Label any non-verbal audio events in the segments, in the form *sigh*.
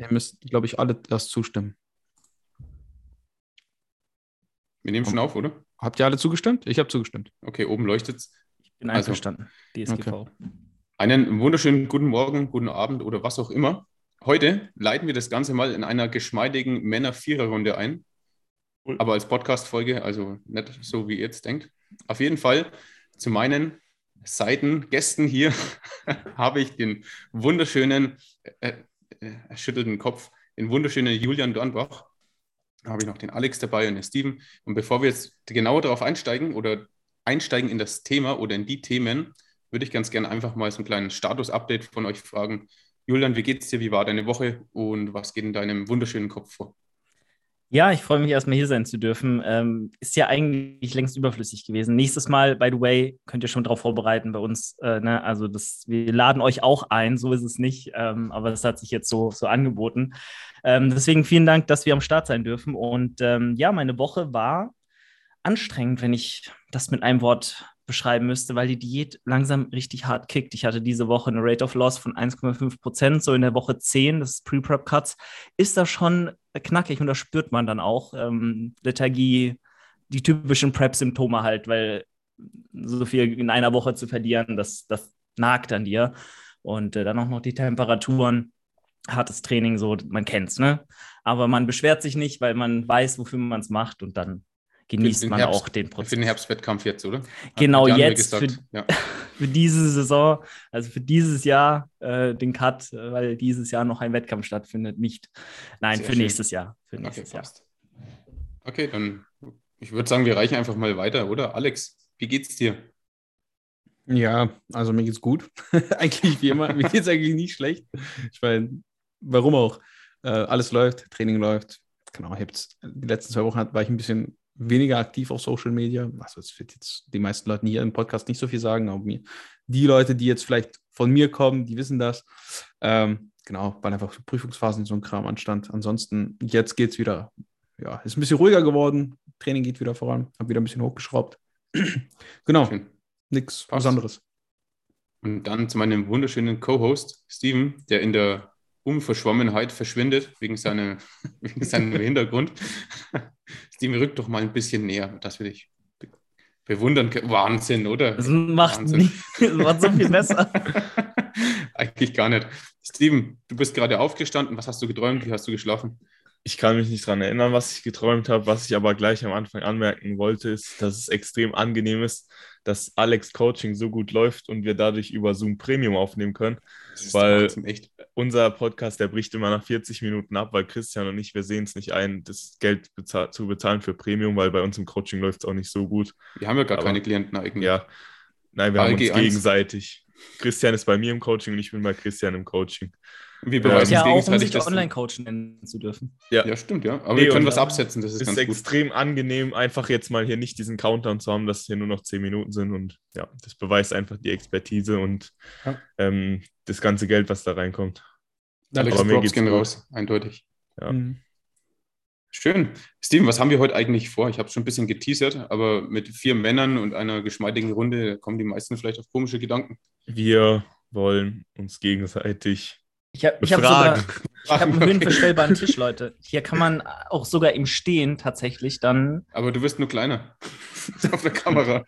Ihr müsst, glaube ich, alle erst zustimmen. Wir nehmen schon auf, oder? Habt ihr alle zugestimmt? Ich habe zugestimmt. Okay, oben leuchtet es. Ich bin also, einverstanden. DSGV. Okay. Einen wunderschönen guten Morgen, guten Abend oder was auch immer. Heute leiten wir das Ganze mal in einer geschmeidigen Männer-Vierer-Runde ein. Cool. Aber als Podcast-Folge, also nicht so, wie ihr jetzt denkt. Auf jeden Fall zu meinen Seiten Gästen hier *laughs* habe ich den wunderschönen, äh, er schüttelt den Kopf, den wunderschönen Julian Dornbach. Da habe ich noch den Alex dabei und den Steven. Und bevor wir jetzt genauer darauf einsteigen oder einsteigen in das Thema oder in die Themen, würde ich ganz gerne einfach mal so einen kleinen Status-Update von euch fragen. Julian, wie geht's dir? Wie war deine Woche und was geht in deinem wunderschönen Kopf vor? Ja, ich freue mich erstmal hier sein zu dürfen. Ähm, ist ja eigentlich längst überflüssig gewesen. Nächstes Mal, by the way, könnt ihr schon darauf vorbereiten bei uns. Äh, ne? Also das, wir laden euch auch ein, so ist es nicht. Ähm, aber das hat sich jetzt so, so angeboten. Ähm, deswegen vielen Dank, dass wir am Start sein dürfen. Und ähm, ja, meine Woche war anstrengend, wenn ich das mit einem Wort beschreiben müsste, weil die Diät langsam richtig hart kickt. Ich hatte diese Woche eine Rate of Loss von 1,5 Prozent, so in der Woche 10, das ist Pre-Prep-Cuts, ist das schon knackig und das spürt man dann auch. Ähm, Lethargie, die typischen Prep-Symptome halt, weil so viel in einer Woche zu verlieren, das, das nagt an dir. Und äh, dann auch noch die Temperaturen, hartes Training, so, man kennt's, ne? Aber man beschwert sich nicht, weil man weiß, wofür man es macht und dann genießt man Herbst, auch den Prozess. Für den Herbstwettkampf jetzt, oder? Genau jetzt, für, ja. *laughs* für, diese Saison, also für dieses Jahr äh, den Cut, weil dieses Jahr noch ein Wettkampf stattfindet, nicht. Nein, Sehr für schön. nächstes Jahr. Für nächstes okay, Jahr. Okay, dann, ich würde sagen, wir reichen einfach mal weiter, oder? Alex, wie geht's dir? Ja, also mir geht's gut. *laughs* eigentlich wie immer. mir geht's eigentlich nicht schlecht. Ich meine, warum auch? Äh, alles läuft, Training läuft. Genau, ich die letzten zwei Wochen war ich ein bisschen weniger aktiv auf Social Media. Also es wird jetzt die meisten Leute hier im Podcast nicht so viel sagen, aber mir, die Leute, die jetzt vielleicht von mir kommen, die wissen das. Ähm, genau, weil einfach Prüfungsphasen so ein Kram anstand. Ansonsten, jetzt geht es wieder, ja, ist ein bisschen ruhiger geworden. Training geht wieder voran, habe wieder ein bisschen hochgeschraubt. *clears throat* genau, nichts Besonderes. Und dann zu meinem wunderschönen Co-Host, Steven, der in der Unverschwommenheit verschwindet, wegen, seiner, *laughs* wegen seinem Hintergrund. *laughs* Steven, rück doch mal ein bisschen näher, dass wir dich bewundern können. Wahnsinn, oder? Das macht, Wahnsinn. Nicht, das macht so viel besser. *laughs* Eigentlich gar nicht. Steven, du bist gerade aufgestanden. Was hast du geträumt? Wie hast du geschlafen? Ich kann mich nicht daran erinnern, was ich geträumt habe. Was ich aber gleich am Anfang anmerken wollte, ist, dass es extrem angenehm ist, dass Alex Coaching so gut läuft und wir dadurch über Zoom Premium aufnehmen können. Weil unser Podcast, der bricht immer nach 40 Minuten ab, weil Christian und ich, wir sehen es nicht ein, das Geld bezahl zu bezahlen für Premium, weil bei uns im Coaching läuft es auch nicht so gut. Wir haben ja gar Aber, keine Klienten eigentlich. Ja, nein, wir ALG haben uns gegenseitig. Christian ist bei mir im Coaching und ich bin bei Christian im Coaching. Wir beweisen ja, auch, um sich Online-Coach nennen zu dürfen. Ja. ja, stimmt, ja. Aber nee, wir können was absetzen, das ist, ist ganz extrem gut. angenehm, einfach jetzt mal hier nicht diesen Countdown zu haben, dass es hier nur noch zehn Minuten sind. Und ja, das beweist einfach die Expertise und ja. ähm, das ganze Geld, was da reinkommt. Alex Aber mir geht's gehen raus, eindeutig. Ja. Mhm. Schön. Steven, was haben wir heute eigentlich vor? Ich habe schon ein bisschen geteasert, aber mit vier Männern und einer geschmeidigen Runde kommen die meisten vielleicht auf komische Gedanken. Wir wollen uns gegenseitig ich habe ich hab sogar ich hab einen höhenverstellbaren Tisch, Leute. Hier kann man auch sogar im Stehen tatsächlich dann. Aber du wirst nur kleiner *laughs* auf der Kamera.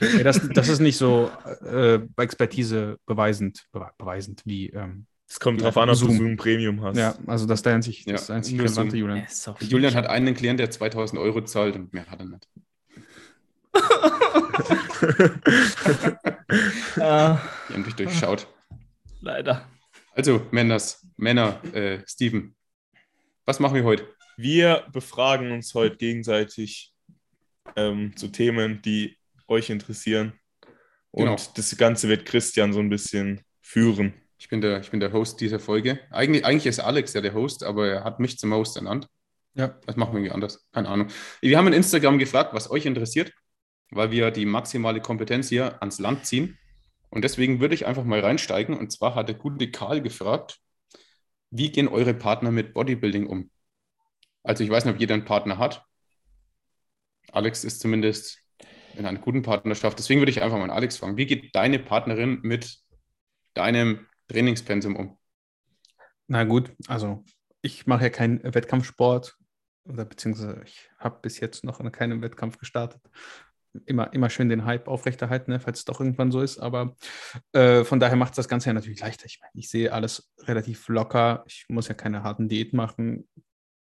Ja, das, das ist nicht so äh, Expertise beweisend, beweisend wie. Ähm, es kommt drauf an, ob Zoom. du Zoom Premium hast. Ja, also das ist der einzig, ja, das einzig relevante Julian. Ja, Julian hat einen Klient, der 2000 Euro zahlt und mehr hat er nicht. ja. *laughs* Die haben dich durchschaut. Leider. Also, Männers, Männer, äh, Steven, was machen wir heute? Wir befragen uns heute gegenseitig ähm, zu Themen, die euch interessieren. Und genau. das Ganze wird Christian so ein bisschen führen. Ich bin der, ich bin der Host dieser Folge. Eigentlich, eigentlich ist Alex ja der Host, aber er hat mich zum Host ernannt. Ja. Das machen wir irgendwie anders. Keine Ahnung. Wir haben in Instagram gefragt, was euch interessiert, weil wir die maximale Kompetenz hier ans Land ziehen. Und deswegen würde ich einfach mal reinsteigen. Und zwar hat der gute Karl gefragt, wie gehen eure Partner mit Bodybuilding um? Also ich weiß nicht, ob jeder einen Partner hat. Alex ist zumindest in einer guten Partnerschaft. Deswegen würde ich einfach mal an Alex fragen. Wie geht deine Partnerin mit deinem Trainingspensum um? Na gut, also ich mache ja keinen Wettkampfsport oder beziehungsweise ich habe bis jetzt noch in keinem Wettkampf gestartet. Immer, immer schön den Hype aufrechterhalten, ne, falls es doch irgendwann so ist. Aber äh, von daher macht es das Ganze ja natürlich leichter. Ich meine, ich sehe alles relativ locker. Ich muss ja keine harten Diäten machen.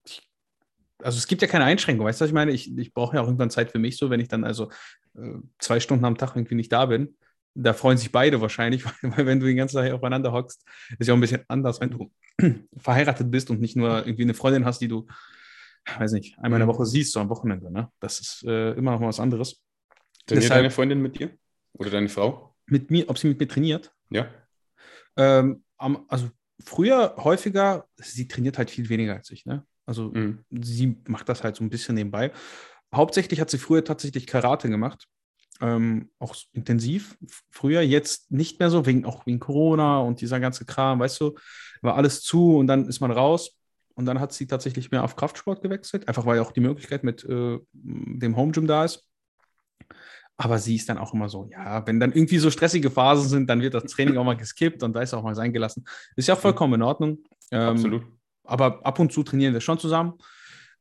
Ich, also es gibt ja keine Einschränkung, weißt du, was ich meine? Ich, ich brauche ja auch irgendwann Zeit für mich so, wenn ich dann also äh, zwei Stunden am Tag irgendwie nicht da bin. Da freuen sich beide wahrscheinlich, weil, *laughs* weil wenn du den ganzen Tag aufeinander hockst, ist ja auch ein bisschen anders, wenn du *clears throat* verheiratet bist und nicht nur irgendwie eine Freundin hast, die du weiß nicht, einmal in der Woche siehst, so am Wochenende. Ne? Das ist äh, immer noch mal was anderes. Trainiert Deshalb, deine Freundin mit dir? Oder deine Frau? Mit mir, ob sie mit mir trainiert? Ja. Ähm, also früher häufiger, sie trainiert halt viel weniger als ich. Ne? Also mhm. sie macht das halt so ein bisschen nebenbei. Hauptsächlich hat sie früher tatsächlich Karate gemacht. Ähm, auch intensiv. Früher, jetzt nicht mehr so, wegen, auch wegen Corona und dieser ganze Kram, weißt du, war alles zu und dann ist man raus. Und dann hat sie tatsächlich mehr auf Kraftsport gewechselt, einfach weil auch die Möglichkeit mit äh, dem Home Gym da ist. Aber sie ist dann auch immer so, ja, wenn dann irgendwie so stressige Phasen sind, dann wird das Training auch mal geskippt und da ist auch mal sein gelassen. Ist ja vollkommen in Ordnung. Ähm, Absolut. Aber ab und zu trainieren wir schon zusammen.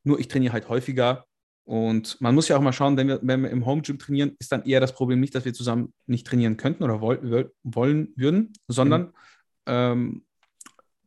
Nur ich trainiere halt häufiger. Und man muss ja auch mal schauen, wenn wir, wenn wir im Home Gym trainieren, ist dann eher das Problem nicht, dass wir zusammen nicht trainieren könnten oder woll, wollen würden, sondern mhm. ähm,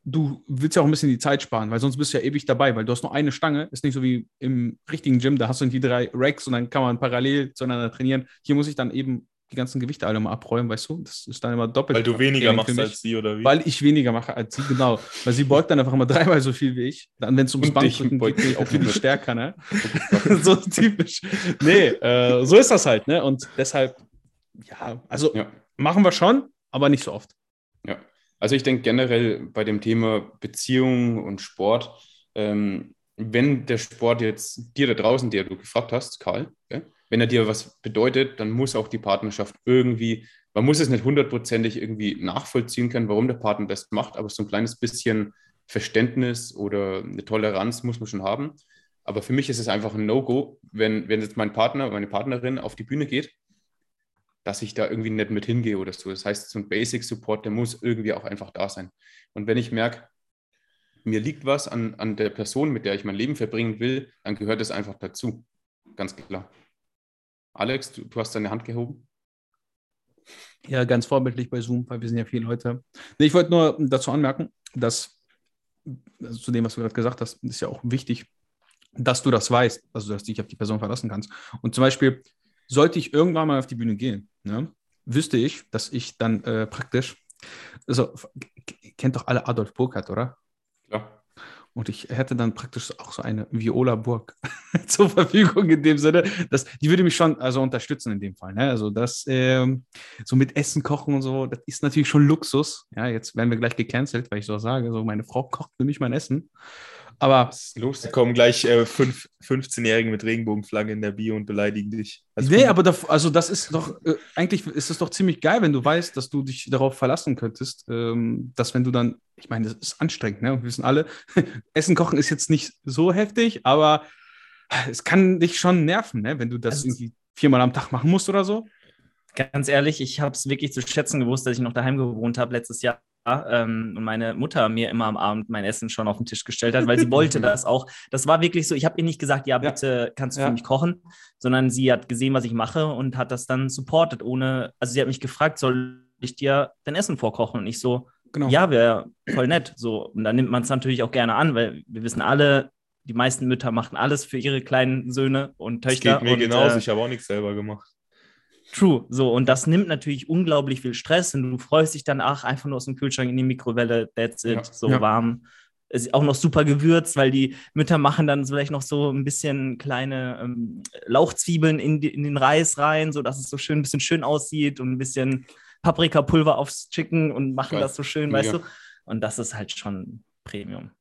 du willst ja auch ein bisschen die Zeit sparen, weil sonst bist du ja ewig dabei, weil du hast nur eine Stange, ist nicht so wie im richtigen Gym, da hast du irgendwie drei Racks und dann kann man parallel zueinander trainieren. Hier muss ich dann eben die ganzen Gewichte alle mal abräumen, weißt du? Das ist dann immer doppelt. Weil du weniger machst als sie, oder wie? Weil ich weniger mache als sie, genau. Weil sie beugt dann einfach immer dreimal so viel wie ich. Dann, wenn es ums Bankdrücken geht, bin ich auch viel *laughs* stärker, ne? *laughs* *laughs* so typisch. Nee, äh, so ist das halt, ne? Und deshalb, ja, also ja. machen wir schon, aber nicht so oft. Ja. Also ich denke generell bei dem Thema Beziehung und Sport, ähm, wenn der Sport jetzt dir da draußen, der du gefragt hast, Karl, okay, wenn er dir was bedeutet, dann muss auch die Partnerschaft irgendwie, man muss es nicht hundertprozentig irgendwie nachvollziehen können, warum der Partner das macht, aber so ein kleines bisschen Verständnis oder eine Toleranz muss man schon haben. Aber für mich ist es einfach ein No-Go, wenn, wenn jetzt mein Partner, meine Partnerin auf die Bühne geht dass ich da irgendwie nicht mit hingehe oder so. Das heißt, so ein Basic Support, der muss irgendwie auch einfach da sein. Und wenn ich merke, mir liegt was an, an der Person, mit der ich mein Leben verbringen will, dann gehört es einfach dazu. Ganz klar. Alex, du, du hast deine Hand gehoben. Ja, ganz vorbildlich bei Zoom, weil wir sind ja viele Leute. Nee, ich wollte nur dazu anmerken, dass also zu dem, was du gerade gesagt hast, ist ja auch wichtig, dass du das weißt, also dass du dich auf die Person verlassen kannst. Und zum Beispiel, sollte ich irgendwann mal auf die Bühne gehen, ne, wüsste ich, dass ich dann äh, praktisch, also kennt doch alle Adolf Burkhardt, oder? Ja. Und ich hätte dann praktisch auch so eine Viola-Burg *laughs* zur Verfügung in dem Sinne. Dass, die würde mich schon also unterstützen in dem Fall. Ne? Also das ähm, so mit Essen kochen und so, das ist natürlich schon Luxus. Ja, jetzt werden wir gleich gecancelt, weil ich so sage, so meine Frau kocht für mich mein Essen. Aber was ist los? Da kommen gleich äh, 15-Jährige mit Regenbogenflagge in der Bio und beleidigen dich. Also nee, aber da, also das ist doch, äh, eigentlich ist es doch ziemlich geil, wenn du weißt, dass du dich darauf verlassen könntest, ähm, dass wenn du dann, ich meine, das ist anstrengend, ne? Wir wissen alle, *laughs* Essen kochen ist jetzt nicht so heftig, aber es kann dich schon nerven, ne? Wenn du das also, irgendwie viermal am Tag machen musst oder so. Ganz ehrlich, ich habe es wirklich zu schätzen gewusst, dass ich noch daheim gewohnt habe letztes Jahr ähm, und meine Mutter mir immer am Abend mein Essen schon auf den Tisch gestellt hat, weil sie wollte *laughs* das auch. Das war wirklich so, ich habe ihr nicht gesagt, ja, bitte ja. kannst du ja. für mich kochen, sondern sie hat gesehen, was ich mache und hat das dann supportet, ohne, also sie hat mich gefragt, soll ich dir dein Essen vorkochen? Und ich so, genau. ja, wäre voll nett. So, und dann nimmt man es natürlich auch gerne an, weil wir wissen alle, die meisten Mütter machen alles für ihre kleinen Söhne und Töchter. Das geht mir und, genauso, äh, ich habe auch nichts selber gemacht. True. So, und das nimmt natürlich unglaublich viel Stress und du freust dich dann, ach, einfach nur aus dem Kühlschrank in die Mikrowelle, that's it, ja. so ja. warm. Ist auch noch super gewürzt, weil die Mütter machen dann vielleicht noch so ein bisschen kleine ähm, Lauchzwiebeln in, die, in den Reis rein, sodass es so schön ein bisschen schön aussieht und ein bisschen Paprikapulver aufs Chicken und machen ja. das so schön, weißt du? Und das ist halt schon Premium.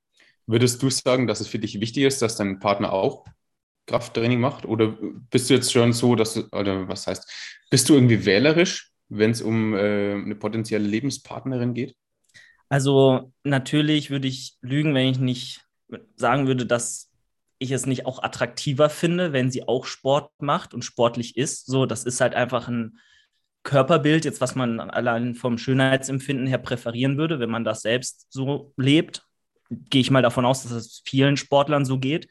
Würdest du sagen, dass es für dich wichtig ist, dass dein Partner auch Krafttraining macht? Oder bist du jetzt schon so, dass du, oder was heißt, bist du irgendwie wählerisch, wenn es um äh, eine potenzielle Lebenspartnerin geht? Also natürlich würde ich lügen, wenn ich nicht sagen würde, dass ich es nicht auch attraktiver finde, wenn sie auch Sport macht und sportlich ist. So, das ist halt einfach ein Körperbild, jetzt was man allein vom Schönheitsempfinden her präferieren würde, wenn man das selbst so lebt. gehe ich mal davon aus, dass es vielen Sportlern so geht,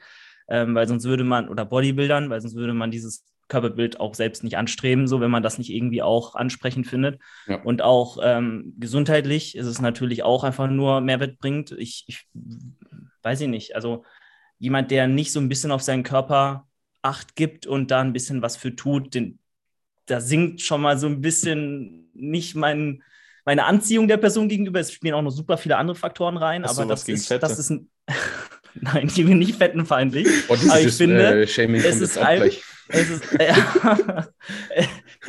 ähm, weil sonst würde man, oder Bodybuildern, weil sonst würde man dieses Körperbild auch selbst nicht anstreben, so wenn man das nicht irgendwie auch ansprechend findet. Ja. Und auch ähm, gesundheitlich ist es natürlich auch einfach nur Mehrwert bringt. Ich, ich weiß ich nicht, also jemand, der nicht so ein bisschen auf seinen Körper Acht gibt und da ein bisschen was für tut, den, da sinkt schon mal so ein bisschen nicht mein, meine Anziehung der Person gegenüber. Es spielen auch noch super viele andere Faktoren rein, Hast aber das ist, das ist ein. *laughs* Nein, ich bin nicht fettenfeindlich. Oh, aber ich finde, äh, es ist, halt, es, ist, äh,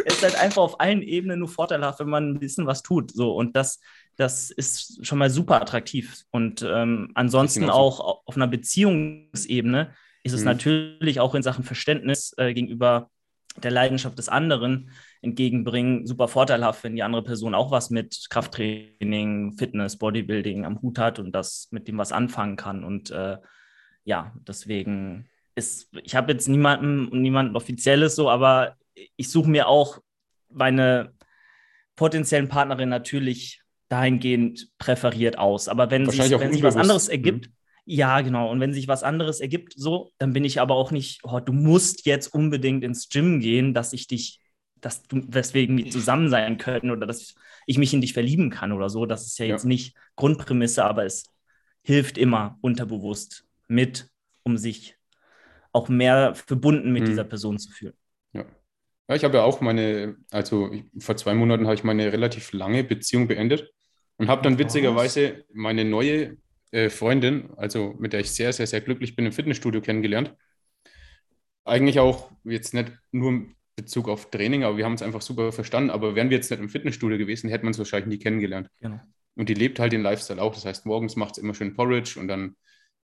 es ist halt einfach auf allen Ebenen nur vorteilhaft, wenn man ein bisschen was tut. So. Und das, das ist schon mal super attraktiv. Und ähm, ansonsten auch auf einer Beziehungsebene ist es mhm. natürlich auch in Sachen Verständnis äh, gegenüber der Leidenschaft des anderen entgegenbringen, super vorteilhaft, wenn die andere Person auch was mit Krafttraining, Fitness, Bodybuilding am Hut hat und das mit dem was anfangen kann. Und äh, ja, deswegen ist, ich habe jetzt niemanden niemanden Offizielles so, aber ich suche mir auch meine potenziellen Partnerin natürlich dahingehend präferiert aus. Aber wenn sich, wenn sich was anderes ergibt, mhm. Ja, genau. Und wenn sich was anderes ergibt, so, dann bin ich aber auch nicht, oh, du musst jetzt unbedingt ins Gym gehen, dass ich dich, dass du, weswegen wir zusammen sein können oder dass ich mich in dich verlieben kann oder so. Das ist ja, ja. jetzt nicht Grundprämisse, aber es hilft immer unterbewusst mit, um sich auch mehr verbunden mit hm. dieser Person zu fühlen. Ja. Ja, ich habe ja auch meine, also ich, vor zwei Monaten habe ich meine relativ lange Beziehung beendet und habe dann witzigerweise meine neue äh, Freundin, also mit der ich sehr, sehr, sehr glücklich bin, im Fitnessstudio kennengelernt. Eigentlich auch jetzt nicht nur Bezug auf Training, aber wir haben es einfach super verstanden. Aber wären wir jetzt nicht im Fitnessstudio gewesen, hätte man es wahrscheinlich nie kennengelernt. Genau. Und die lebt halt den Lifestyle auch. Das heißt, morgens macht es immer schön Porridge und dann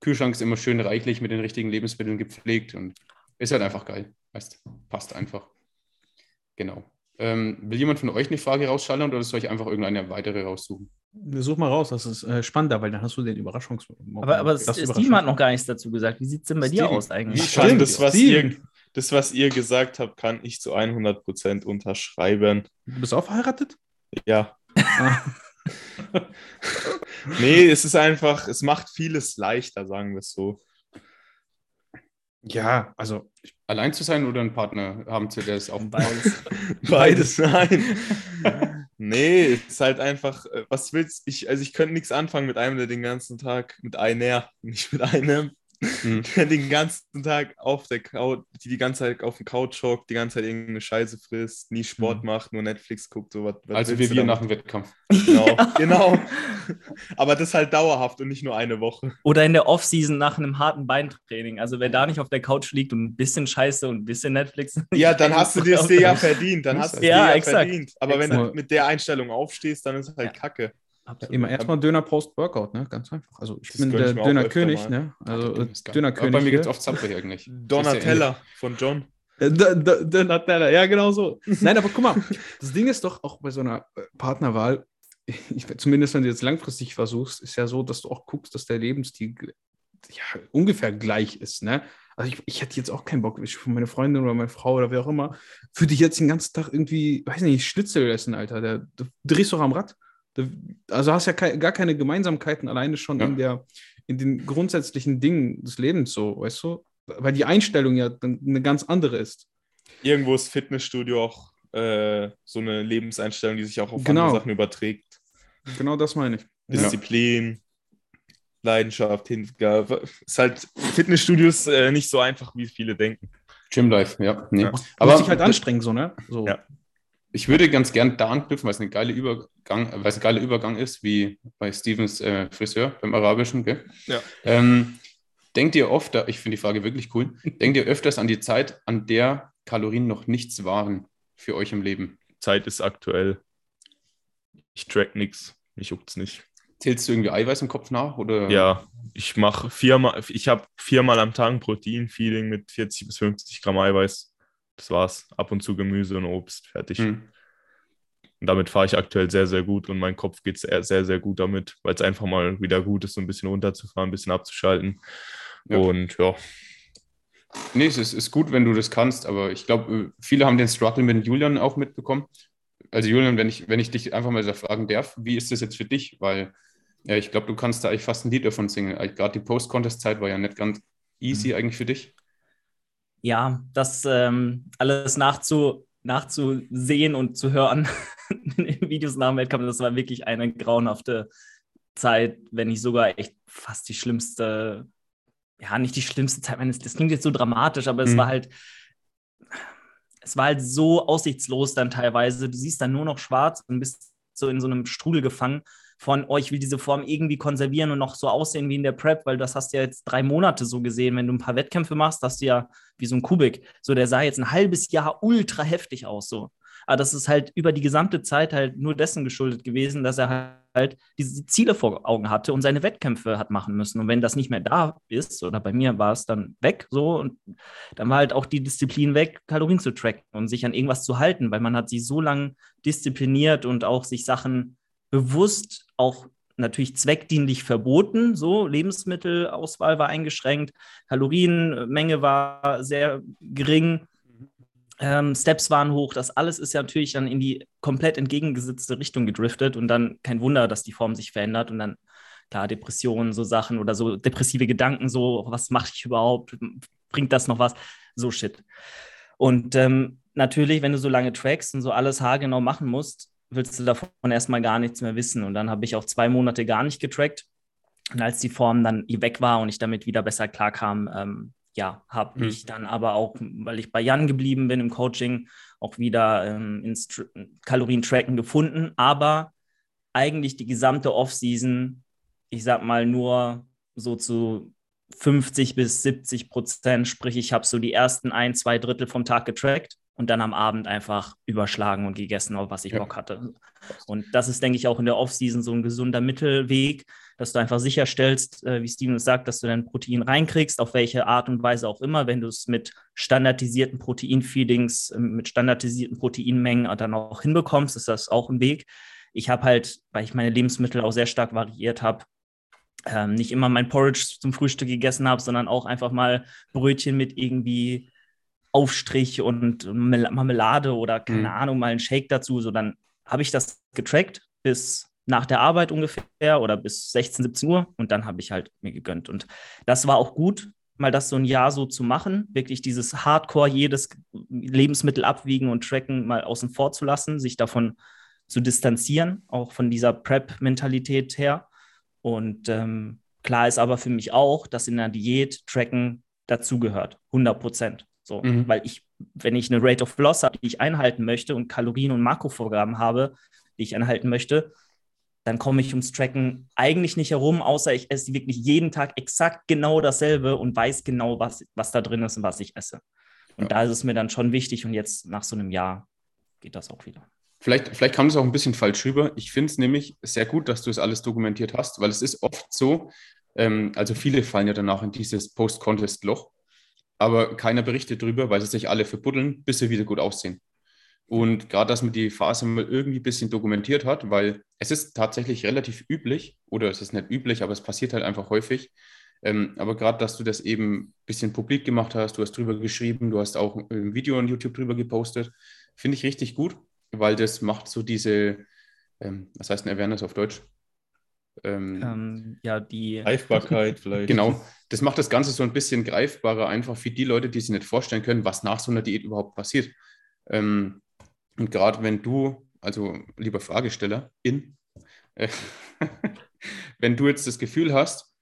Kühlschrank ist immer schön reichlich mit den richtigen Lebensmitteln gepflegt und ist halt einfach geil. Heißt, passt einfach. Genau. Ähm, will jemand von euch eine Frage rausschalten oder soll ich einfach irgendeine weitere raussuchen? Such mal raus, das ist äh, spannender, weil dann hast du den Überraschungsmoment. Aber, aber das, Steven hat noch gar nichts dazu gesagt. Wie sieht es denn bei Steven. dir aus eigentlich? Stimmt, das, was ihr, das, was ihr gesagt habt, kann ich zu 100% unterschreiben. Du bist auch verheiratet? Ja. Ah. *laughs* nee, es ist einfach, es macht vieles leichter, sagen wir es so. Ja, also. Allein zu sein oder einen Partner haben zu der es auch *laughs* beides. beides, nein. *laughs* nee, es ist halt einfach, äh, was willst ich, also ich könnte nichts anfangen mit einem, der den ganzen Tag, mit einer, nicht mit einem, Mhm. *laughs* Der den ganzen Tag auf der Couch, die die ganze Zeit auf dem Couch hockt, die ganze Zeit irgendeine Scheiße frisst, nie Sport mhm. macht, nur Netflix guckt. So was, was also wie wir nach dem Wettkampf. *laughs* Genau, ja. genau. Aber das halt dauerhaft und nicht nur eine Woche. Oder in der Offseason nach einem harten Beintraining. Also wer da nicht auf der Couch liegt und ein bisschen Scheiße und ein bisschen Netflix. *laughs* Ja, dann hast du dir es dir ja verdient. Dann hast du es ja, dir ja verdient. Aber exakt. wenn du mit der Einstellung aufstehst, dann ist es halt ja. Kacke. Absolut. Immer erstmal Döner Post-Workout, ne? Ganz einfach. Also ich das bin der Döner-König, ne? Also Döner-König. Bei mir gibt es oft Zapfrich eigentlich. Donatella von John. Äh, Donatella, ja, genau so. *laughs* Nein, aber guck mal, das Ding ist doch auch bei so einer äh, Partnerwahl, *laughs* ich, zumindest wenn du jetzt langfristig versuchst, ist ja so, dass du auch guckst, dass der Lebensstil ja, ungefähr gleich ist, ne? Also ich, ich hätte jetzt auch keinen Bock, ich, meine Freundin oder meine Frau oder wer auch immer, würde ich jetzt den ganzen Tag irgendwie, weiß nicht, Schnitzel essen, Alter. Der, du drehst doch am Rad. Also hast ja gar keine Gemeinsamkeiten alleine schon ja. in, der, in den grundsätzlichen Dingen des Lebens so, weißt du? Weil die Einstellung ja dann eine ganz andere ist. Irgendwo ist Fitnessstudio auch äh, so eine Lebenseinstellung, die sich auch auf genau. andere Sachen überträgt. Genau das meine ich. Disziplin, ja. Leidenschaft, Hingabe. Ist halt Fitnessstudios äh, nicht so einfach, wie viele denken. Gymlife, ja. Nee. Ja. Aber muss sich halt anstrengen, so, ne? So. Ja. Ich würde ganz gern da anknüpfen, weil es ein geiler Übergang, weil es ein geiler Übergang ist, wie bei Stevens äh, Friseur beim Arabischen. Gell? Ja. Ähm, denkt ihr oft, ich finde die Frage wirklich cool, denkt ihr öfters an die Zeit, an der Kalorien noch nichts waren für euch im Leben? Zeit ist aktuell. Ich track nichts, mich juckt es nicht. Zählst du irgendwie Eiweiß im Kopf nach? Oder? Ja, ich mache viermal, ich habe viermal am Tag ein Protein-Feeding mit 40 bis 50 Gramm Eiweiß. Das war's. Ab und zu Gemüse und Obst, fertig. Mhm. Und damit fahre ich aktuell sehr, sehr gut und mein Kopf geht sehr, sehr, sehr gut damit, weil es einfach mal wieder gut ist, so ein bisschen runterzufahren, ein bisschen abzuschalten. Ja. Und ja. Nee, es ist, ist gut, wenn du das kannst, aber ich glaube, viele haben den Struggle mit Julian auch mitbekommen. Also Julian, wenn ich, wenn ich dich einfach mal so fragen darf, wie ist das jetzt für dich? Weil Ja, ich glaube, du kannst da eigentlich fast ein Lied davon singen. Gerade die Post-Contest-Zeit war ja nicht ganz easy mhm. eigentlich für dich. Ja, das ähm, alles nachzu, nachzusehen und zu hören *laughs* in Videos nach dem Wettkampf, das war wirklich eine grauenhafte Zeit, wenn nicht sogar echt fast die schlimmste, ja, nicht die schlimmste Zeit meines, das klingt jetzt so dramatisch, aber mhm. es war halt, es war halt so aussichtslos dann teilweise. Du siehst dann nur noch schwarz und bist so in so einem Strudel gefangen von, oh, ich will diese Form irgendwie konservieren und noch so aussehen wie in der Prep, weil das hast du ja jetzt drei Monate so gesehen. Wenn du ein paar Wettkämpfe machst, hast du ja wie so ein Kubik. So, der sah jetzt ein halbes Jahr ultra heftig aus, so. Aber das ist halt über die gesamte Zeit halt nur dessen geschuldet gewesen, dass er halt diese Ziele vor Augen hatte und seine Wettkämpfe hat machen müssen. Und wenn das nicht mehr da ist, oder bei mir war es dann weg, so, und dann war halt auch die Disziplin weg, Kalorien zu tracken und sich an irgendwas zu halten, weil man hat sich so lange diszipliniert und auch sich Sachen bewusst auch natürlich zweckdienlich verboten. So, Lebensmittelauswahl war eingeschränkt, Kalorienmenge war sehr gering, ähm, Steps waren hoch. Das alles ist ja natürlich dann in die komplett entgegengesetzte Richtung gedriftet und dann kein Wunder, dass die Form sich verändert und dann klar Depressionen, so Sachen oder so depressive Gedanken, so was mache ich überhaupt, bringt das noch was, so Shit. Und ähm, natürlich, wenn du so lange trackst und so alles haargenau machen musst, willst du davon erstmal gar nichts mehr wissen. Und dann habe ich auch zwei Monate gar nicht getrackt. Und als die Form dann weg war und ich damit wieder besser klarkam, ähm, ja, habe mhm. ich dann aber auch, weil ich bei Jan geblieben bin im Coaching, auch wieder ähm, ins Tr Kalorien-Tracken gefunden. Aber eigentlich die gesamte Offseason, ich sag mal nur so zu 50 bis 70 Prozent, sprich, ich habe so die ersten ein, zwei Drittel vom Tag getrackt und dann am Abend einfach überschlagen und gegessen, auf was ich ja. Bock hatte. Und das ist, denke ich, auch in der Offseason so ein gesunder Mittelweg, dass du einfach sicherstellst, äh, wie Steven es sagt, dass du dein Protein reinkriegst, auf welche Art und Weise auch immer, wenn du es mit standardisierten Proteinfeedings, äh, mit standardisierten Proteinmengen dann auch hinbekommst, ist das auch ein Weg. Ich habe halt, weil ich meine Lebensmittel auch sehr stark variiert habe, ähm, nicht immer mein Porridge zum Frühstück gegessen habe, sondern auch einfach mal Brötchen mit irgendwie Aufstrich und Marmelade oder keine mhm. Ahnung, mal ein Shake dazu. So, dann habe ich das getrackt bis nach der Arbeit ungefähr oder bis 16, 17 Uhr und dann habe ich halt mir gegönnt. Und das war auch gut, mal das so ein Jahr so zu machen, wirklich dieses Hardcore, jedes Lebensmittel abwiegen und tracken mal außen vor zu lassen, sich davon zu distanzieren, auch von dieser Prep-Mentalität her. Und ähm, klar ist aber für mich auch, dass in der Diät Tracken dazugehört, 100 Prozent. So, mhm. weil ich, wenn ich eine Rate of Loss habe, die ich einhalten möchte und Kalorien und Makrovorgaben habe, die ich einhalten möchte, dann komme ich ums Tracken eigentlich nicht herum, außer ich esse wirklich jeden Tag exakt genau dasselbe und weiß genau, was, was da drin ist und was ich esse. Und ja. da ist es mir dann schon wichtig und jetzt nach so einem Jahr geht das auch wieder. Vielleicht, vielleicht kam es auch ein bisschen falsch rüber. Ich finde es nämlich sehr gut, dass du es alles dokumentiert hast, weil es ist oft so, ähm, also viele fallen ja danach in dieses Post-Contest-Loch aber keiner berichtet darüber, weil sie sich alle verbuddeln, bis sie wieder gut aussehen. Und gerade, dass man die Phase mal irgendwie ein bisschen dokumentiert hat, weil es ist tatsächlich relativ üblich, oder es ist nicht üblich, aber es passiert halt einfach häufig. Ähm, aber gerade, dass du das eben ein bisschen publik gemacht hast, du hast drüber geschrieben, du hast auch ein Video on YouTube drüber gepostet, finde ich richtig gut, weil das macht so diese, ähm, was heißt ein Awareness auf Deutsch? Ähm, ähm, ja, die Greifbarkeit *laughs* vielleicht. Genau, das macht das Ganze so ein bisschen greifbarer, einfach für die Leute, die sich nicht vorstellen können, was nach so einer Diät überhaupt passiert. Ähm, und gerade wenn du, also lieber Fragesteller, in, äh, *laughs* wenn du jetzt das Gefühl hast,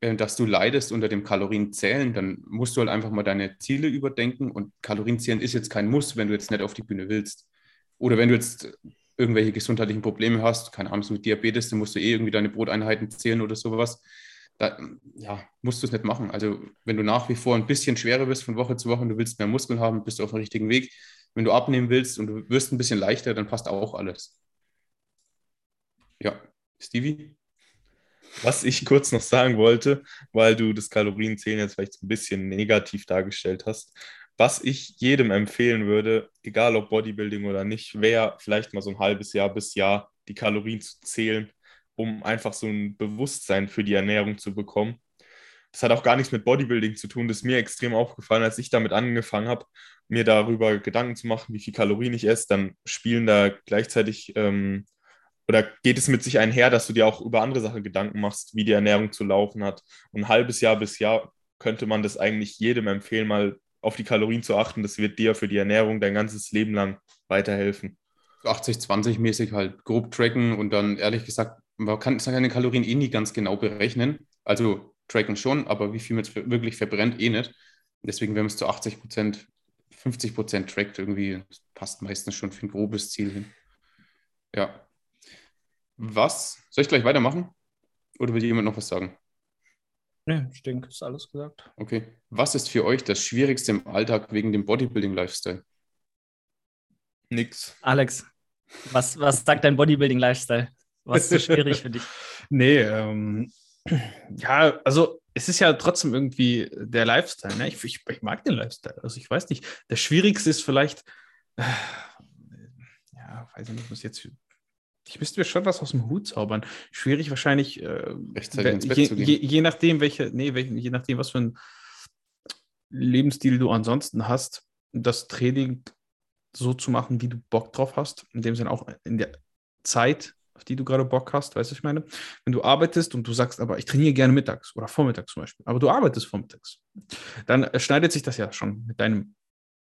äh, dass du leidest unter dem Kalorienzählen, dann musst du halt einfach mal deine Ziele überdenken. Und Kalorienzählen ist jetzt kein Muss, wenn du jetzt nicht auf die Bühne willst. Oder wenn du jetzt irgendwelche gesundheitlichen Probleme hast, keine Ahnung, mit Diabetes, dann musst du eh irgendwie deine Broteinheiten zählen oder sowas. Da ja, musst du es nicht machen. Also, wenn du nach wie vor ein bisschen schwerer bist von Woche zu Woche und du willst mehr Muskeln haben, bist du auf dem richtigen Weg. Wenn du abnehmen willst und du wirst ein bisschen leichter, dann passt auch alles. Ja, Stevie? Was ich kurz noch sagen wollte, weil du das Kalorienzählen jetzt vielleicht ein bisschen negativ dargestellt hast, was ich jedem empfehlen würde, egal ob Bodybuilding oder nicht, wäre vielleicht mal so ein halbes Jahr bis Jahr die Kalorien zu zählen, um einfach so ein Bewusstsein für die Ernährung zu bekommen. Das hat auch gar nichts mit Bodybuilding zu tun. Das ist mir extrem aufgefallen, als ich damit angefangen habe, mir darüber Gedanken zu machen, wie viel Kalorien ich esse. Dann spielen da gleichzeitig ähm, oder geht es mit sich einher, dass du dir auch über andere Sachen Gedanken machst, wie die Ernährung zu laufen hat? Und ein halbes Jahr bis Jahr könnte man das eigentlich jedem empfehlen, mal auf die Kalorien zu achten. Das wird dir für die Ernährung dein ganzes Leben lang weiterhelfen. 80-20-mäßig halt grob tracken und dann ehrlich gesagt, man kann seine Kalorien eh nie ganz genau berechnen. Also tracken schon, aber wie viel man jetzt wirklich verbrennt, eh nicht. Deswegen, wenn man es zu 80 Prozent, 50 Prozent trackt, irgendwie passt meistens schon für ein grobes Ziel hin. Ja. Was? Soll ich gleich weitermachen? Oder will jemand noch was sagen? Nee, ich denke, ist alles gesagt. Okay. Was ist für euch das Schwierigste im Alltag wegen dem Bodybuilding-Lifestyle? Nix. Alex, was, was sagt dein Bodybuilding-Lifestyle? Was ist so schwierig für dich? *laughs* Nee, ähm, ja, also es ist ja trotzdem irgendwie der Lifestyle. Ne? Ich, ich, ich, mag den Lifestyle. Also ich weiß nicht. Das Schwierigste ist vielleicht, äh, ja, weiß ich nicht, muss jetzt. Ich müsste mir schon was aus dem Hut zaubern. Schwierig wahrscheinlich, äh, je, je, je, nachdem, welche, nee, welche, je nachdem, was für ein Lebensstil du ansonsten hast, das Training so zu machen, wie du Bock drauf hast. In dem Sinne auch in der Zeit, auf die du gerade Bock hast, weißt du, ich meine? Wenn du arbeitest und du sagst, aber ich trainiere gerne mittags oder vormittags zum Beispiel, aber du arbeitest vormittags, dann schneidet sich das ja schon mit deinem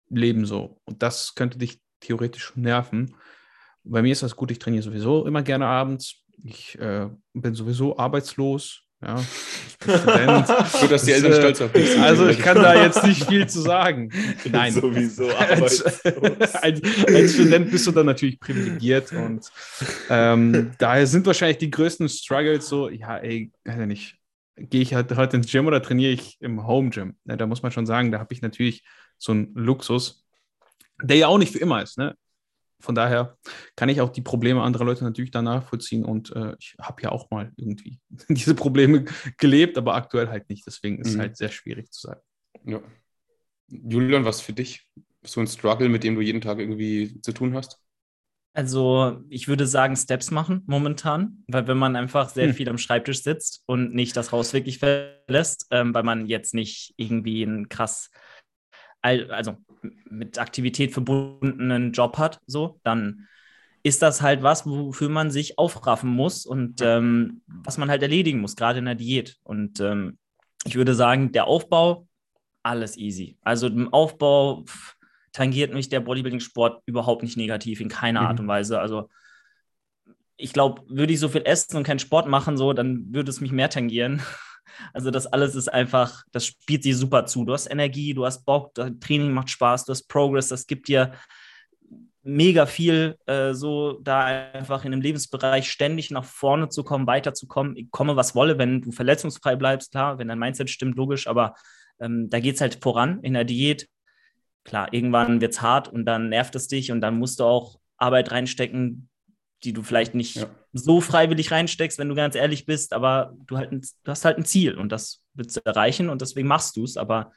Leben so. Und das könnte dich theoretisch nerven. Bei mir ist das gut, ich trainiere sowieso immer gerne abends. Ich äh, bin sowieso arbeitslos. Ja, *laughs* Gut, dass die Eltern äh, stolz auf dich sind. Also ich kann da jetzt nicht viel zu sagen. *laughs* Nein. Sowieso *laughs* als, als, als, Student bist du dann natürlich privilegiert und ähm, daher sind wahrscheinlich die größten Struggles so, ja, ey, ja nicht, gehe ich halt heute ins Gym oder trainiere ich im Home Gym? Ja, da muss man schon sagen, da habe ich natürlich so einen Luxus, der ja auch nicht für immer ist. Ne? Von daher kann ich auch die Probleme anderer Leute natürlich da nachvollziehen und äh, ich habe ja auch mal irgendwie *laughs* diese Probleme gelebt, aber aktuell halt nicht. Deswegen ist es mhm. halt sehr schwierig zu sagen. Ja. Julian, was für dich so ein Struggle, mit dem du jeden Tag irgendwie zu tun hast? Also, ich würde sagen, Steps machen momentan, weil wenn man einfach sehr hm. viel am Schreibtisch sitzt und nicht das Haus wirklich verlässt, ähm, weil man jetzt nicht irgendwie ein krass also mit Aktivität verbundenen Job hat, so, dann ist das halt was, wofür man sich aufraffen muss und ähm, was man halt erledigen muss, gerade in der Diät. Und ähm, ich würde sagen, der Aufbau, alles easy. Also im Aufbau pff, tangiert mich der Bodybuilding-Sport überhaupt nicht negativ, in keiner mhm. Art und Weise. Also ich glaube, würde ich so viel essen und keinen Sport machen, so, dann würde es mich mehr tangieren. *laughs* Also das alles ist einfach, das spielt sich super zu. Du hast Energie, du hast Bock, Training macht Spaß, du hast Progress, das gibt dir mega viel, äh, so da einfach in dem Lebensbereich ständig nach vorne zu kommen, weiterzukommen. Ich komme, was wolle, wenn du verletzungsfrei bleibst, klar, wenn dein Mindset stimmt, logisch, aber ähm, da geht es halt voran in der Diät. Klar, irgendwann wird es hart und dann nervt es dich und dann musst du auch Arbeit reinstecken, die du vielleicht nicht ja. so freiwillig reinsteckst, wenn du ganz ehrlich bist, aber du, halt ein, du hast halt ein Ziel und das willst du erreichen und deswegen machst du es, aber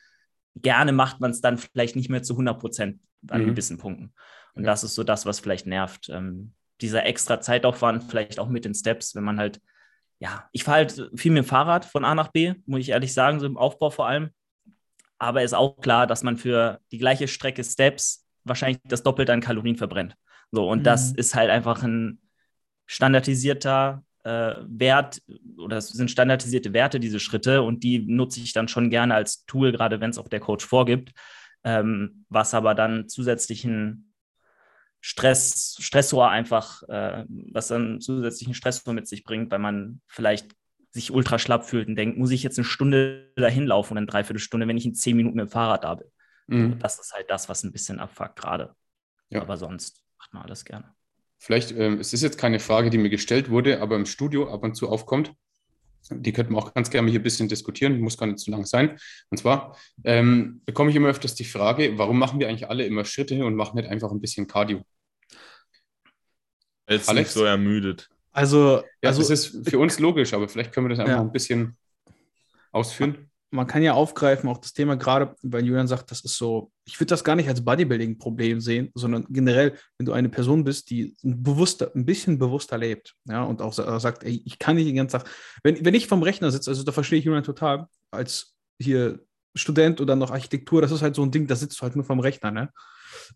gerne macht man es dann vielleicht nicht mehr zu 100 Prozent an mhm. gewissen Punkten. Und ja. das ist so das, was vielleicht nervt. Ähm, dieser extra Zeitaufwand, vielleicht auch mit den Steps, wenn man halt, ja, ich fahre halt viel mit dem Fahrrad von A nach B, muss ich ehrlich sagen, so im Aufbau vor allem. Aber ist auch klar, dass man für die gleiche Strecke Steps wahrscheinlich das Doppelte an Kalorien verbrennt. So, und mhm. das ist halt einfach ein standardisierter äh, Wert oder es sind standardisierte Werte, diese Schritte, und die nutze ich dann schon gerne als Tool, gerade wenn es auch der Coach vorgibt, ähm, was aber dann zusätzlichen Stress, Stressor einfach, äh, was dann zusätzlichen Stressor mit sich bringt, weil man vielleicht sich ultra schlapp fühlt und denkt, muss ich jetzt eine Stunde dahin laufen und eine Dreiviertelstunde, wenn ich in zehn Minuten mit dem Fahrrad da bin. Mhm. Das ist halt das, was ein bisschen abfuckt gerade. Ja. Aber sonst macht man alles gerne. Vielleicht, ähm, es ist jetzt keine Frage, die mir gestellt wurde, aber im Studio ab und zu aufkommt. Die könnten wir auch ganz gerne hier ein bisschen diskutieren, muss gar nicht zu lang sein. Und zwar ähm, bekomme ich immer öfters die Frage, warum machen wir eigentlich alle immer Schritte und machen nicht einfach ein bisschen Cardio? Jetzt Alex? nicht so ermüdet. Also, ja, also das ist für uns logisch, aber vielleicht können wir das einfach ja. ein bisschen ausführen man kann ja aufgreifen, auch das Thema gerade, weil Julian sagt, das ist so, ich würde das gar nicht als Bodybuilding-Problem sehen, sondern generell, wenn du eine Person bist, die ein, bewusster, ein bisschen bewusster lebt, ja, und auch sagt, ey, ich kann nicht den ganzen Tag, wenn, wenn ich vom Rechner sitze, also da verstehe ich Julian total, als hier Student oder noch Architektur, das ist halt so ein Ding, da sitzt du halt nur vom Rechner, ne?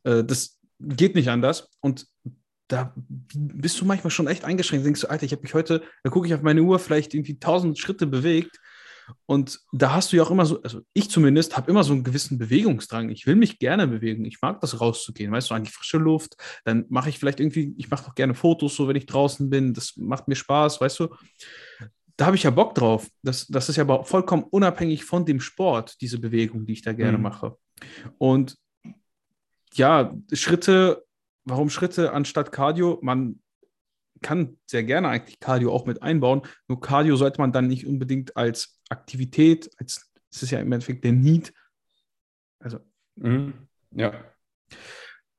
Äh, das geht nicht anders und da bist du manchmal schon echt eingeschränkt. Denkst du, Alter, ich habe mich heute, da gucke ich auf meine Uhr, vielleicht irgendwie 1000 Schritte bewegt. Und da hast du ja auch immer so, also ich zumindest habe immer so einen gewissen Bewegungsdrang. Ich will mich gerne bewegen. Ich mag das rauszugehen, weißt du, an die frische Luft. Dann mache ich vielleicht irgendwie, ich mache auch gerne Fotos, so wenn ich draußen bin. Das macht mir Spaß, weißt du. Da habe ich ja Bock drauf. Das, das ist ja aber vollkommen unabhängig von dem Sport, diese Bewegung, die ich da gerne Mhm. mache. Und ja, Schritte, warum Schritte anstatt Cardio? Man kann sehr gerne eigentlich Cardio auch mit einbauen. Nur Cardio sollte man dann nicht unbedingt als Aktivität, als es ist ja im Endeffekt der Need. Also Mhm. Ja.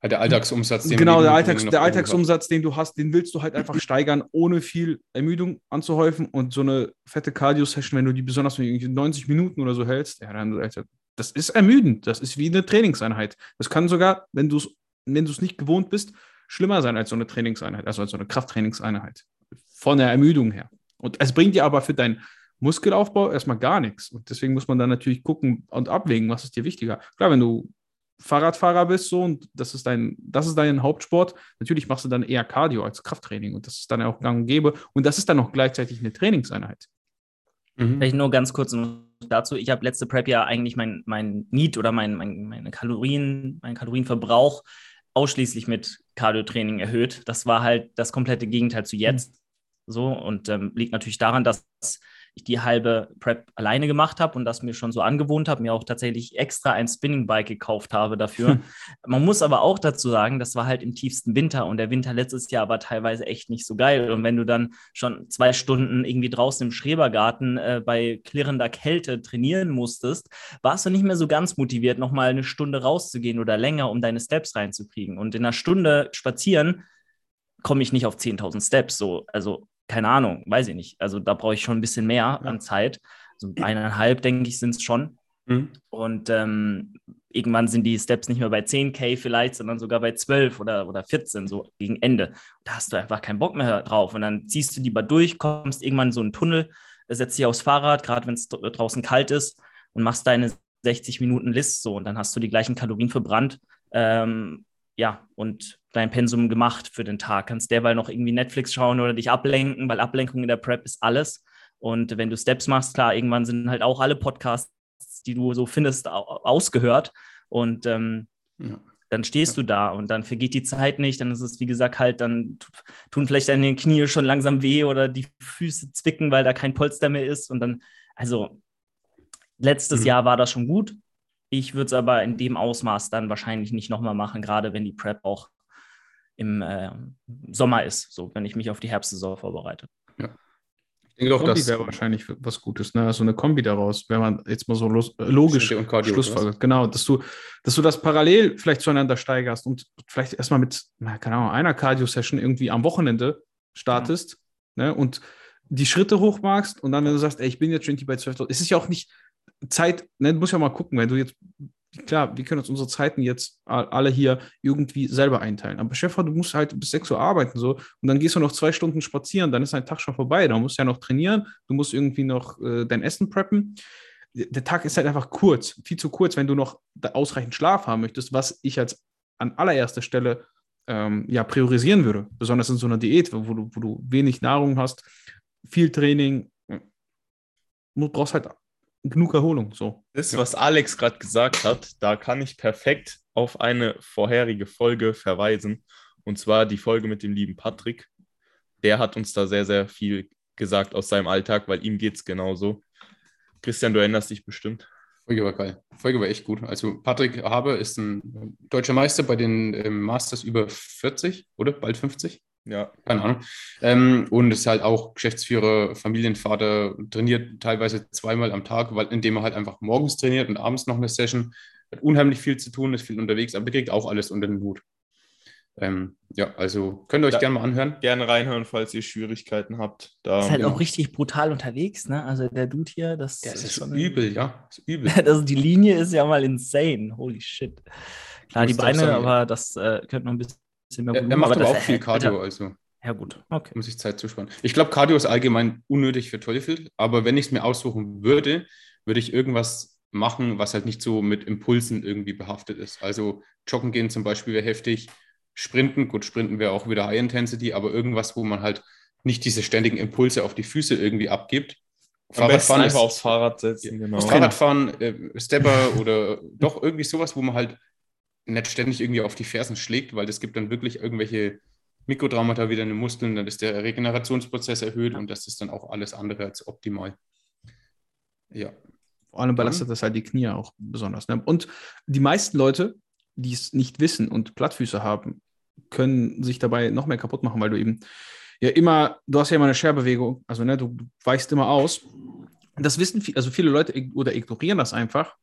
Der Alltagsumsatz. den genau, der, Alltags, der. Alltagsumsatz, den du hast, den willst du halt einfach steigern, ohne viel Ermüdung anzuhäufen. Und so eine fette Cardio-Session, wenn du die besonders mit irgendwie 90 Minuten oder so hältst, ja, dann, Alter, das ist ermüdend. Das ist wie eine Trainingseinheit. Das kann sogar, wenn du es wenn du es nicht gewohnt bist, schlimmer sein als so eine Trainingseinheit, also als so eine Krafttrainingseinheit. Von der Ermüdung her. Und es bringt dir aber für deinen Muskelaufbau erstmal gar nichts. Und deswegen muss man dann natürlich gucken und abwägen, was ist dir wichtiger. Klar, wenn du Fahrradfahrer bist so und das ist dein, das ist dein Hauptsport, natürlich machst du dann eher Cardio als Krafttraining und das ist dann auch gang und gäbe und das ist dann auch gleichzeitig eine Trainingseinheit. Mhm. Vielleicht nur ganz kurz noch dazu. Ich habe letzte Prep ja eigentlich mein, mein Need oder mein, mein, meine Kalorien, meinen Kalorienverbrauch ausschließlich mit Cardio-Training erhöht. Das war halt das komplette Gegenteil zu jetzt. So und ähm, liegt natürlich daran, dass ich die halbe Prep alleine gemacht habe und das mir schon so angewohnt habe, mir auch tatsächlich extra ein Spinning-Bike gekauft habe dafür. Man muss aber auch dazu sagen, das war halt im tiefsten Winter und der Winter letztes Jahr war teilweise echt nicht so geil. Und wenn du dann schon zwei Stunden irgendwie draußen im Schrebergarten äh, bei klirrender Kälte trainieren musstest, warst du nicht mehr so ganz motiviert, nochmal eine Stunde rauszugehen oder länger, um deine Steps reinzukriegen. Und in einer Stunde spazieren komme ich nicht auf 10.000 Steps. So, also keine Ahnung, weiß ich nicht. Also da brauche ich schon ein bisschen mehr Ja. an Zeit. So eineinhalb, denke ich, sind es schon. Mhm. Und ähm, irgendwann sind die Steps nicht mehr bei 10k vielleicht, sondern sogar bei 12 oder, oder 14, so gegen Ende. Da hast du einfach keinen Bock mehr drauf. Und dann ziehst du lieber durch, kommst irgendwann in so einen Tunnel, setzt dich aufs Fahrrad, gerade wenn es draußen kalt ist, und machst deine 60 Minuten List so. Und dann hast du die gleichen Kalorien verbrannt. Ähm, ja, und dein Pensum gemacht für den Tag. Kannst derweil noch irgendwie Netflix schauen oder dich ablenken, weil Ablenkung in der Prep ist alles. Und wenn du Steps machst, klar, irgendwann sind halt auch alle Podcasts, die du so findest, au- ausgehört. Und ähm, Ja. dann stehst du da und dann vergeht die Zeit nicht. Dann ist es, wie gesagt, halt, dann tu- tun vielleicht deine Knie schon langsam weh oder die Füße zwicken, weil da kein Polster mehr ist. Und dann, also, letztes Mhm. Jahr war das schon gut. Ich würde es aber in dem Ausmaß dann wahrscheinlich nicht nochmal machen, gerade wenn die Prep auch im äh, Sommer ist, so wenn ich mich auf die Herbstsaison vorbereite. Ich denke auch, Kombi dass wäre wahrscheinlich was Gutes, ne? So eine Kombi daraus, wenn man jetzt mal so los, äh, logisch und Cardio, Schlussfolgert. Genau, dass du, dass du das parallel vielleicht zueinander steigerst und vielleicht erstmal mit, na, keine Ahnung, einer Cardio-Session irgendwie am Wochenende startest ne? und die Schritte hochmachst und dann, wenn du sagst, ey, ich bin jetzt schon bei 12.000, es ist ja auch nicht Zeit, ne, du musst ja mal gucken, wenn du jetzt, klar, wir können uns unsere Zeiten jetzt alle hier irgendwie selber einteilen, aber Chef, du musst halt bis 6 Uhr arbeiten so und dann gehst du noch zwei Stunden spazieren, dann ist dein Tag schon vorbei, dann musst du ja noch trainieren, du musst irgendwie noch äh, dein Essen preppen. Der Tag ist halt einfach kurz, viel zu kurz, wenn du noch ausreichend Schlaf haben möchtest, was ich als an allererster Stelle ähm, ja, priorisieren würde, besonders in so einer Diät, wo du, wo du wenig Nahrung hast, viel Training, du brauchst halt genug Erholung. So. Das, was Alex gerade gesagt hat, da kann ich perfekt auf eine vorherige Folge verweisen. Und zwar die Folge mit dem lieben Patrick. Der hat uns da sehr, sehr viel gesagt aus seinem Alltag, weil ihm geht es genauso. Christian, du erinnerst dich bestimmt. Folge war geil. Folge war echt gut. Also Patrick Haber ist ein deutscher Meister bei den ähm, Masters über 40 oder bald 50. Ja, Keine Ahnung. Ähm, und ist halt auch Geschäftsführer, Familienvater, trainiert teilweise zweimal am Tag, weil, indem er halt einfach morgens trainiert und abends noch eine Session. Hat unheimlich viel zu tun, ist viel unterwegs, aber kriegt auch alles unter den Hut. Ähm, ja, also könnt ihr euch Ja. gerne mal anhören. gerne reinhören, falls ihr Schwierigkeiten habt. Da, Ist halt genau. auch richtig brutal unterwegs, ne? Also der Dude hier, das, Das ist ist schon übel, ja. Das ist übel. *laughs* Also die Linie ist ja mal insane. Holy shit. Klar, die Beine, sagen, aber das äh, könnte noch ein bisschen mehr Er, Volumen. er macht aber das- auch viel Cardio, also Ja, gut. Okay. um sich Zeit zu sparen. Ich glaube, Cardio ist allgemein unnötig für Teufel, aber wenn ich es mir aussuchen würde, würde ich irgendwas machen, was halt nicht so mit Impulsen irgendwie behaftet ist. Also joggen gehen zum Beispiel wäre heftig, Sprinten, gut, Sprinten wäre auch wieder High Intensity, aber irgendwas, wo man halt nicht diese ständigen Impulse auf die Füße irgendwie abgibt. Fahrradfahren einfach ist, aufs Fahrrad setzen, genau. Fahrradfahren, äh, Stepper oder doch irgendwie sowas, wo man halt nicht ständig irgendwie auf die Fersen schlägt, weil das gibt dann wirklich irgendwelche Mikrotraumata wieder in den Muskeln, dann ist der Regenerationsprozess erhöht und das ist dann auch alles andere als optimal. Ja. Vor allem belastet das halt die Knie auch besonders. Ne? Und die meisten Leute, die es nicht wissen und Plattfüße haben, können sich dabei noch mehr kaputt machen, weil du eben ja immer, du hast ja immer eine Scherbewegung, also ne, du weichst immer aus. Das wissen viel, also viele Leute oder ignorieren das einfach.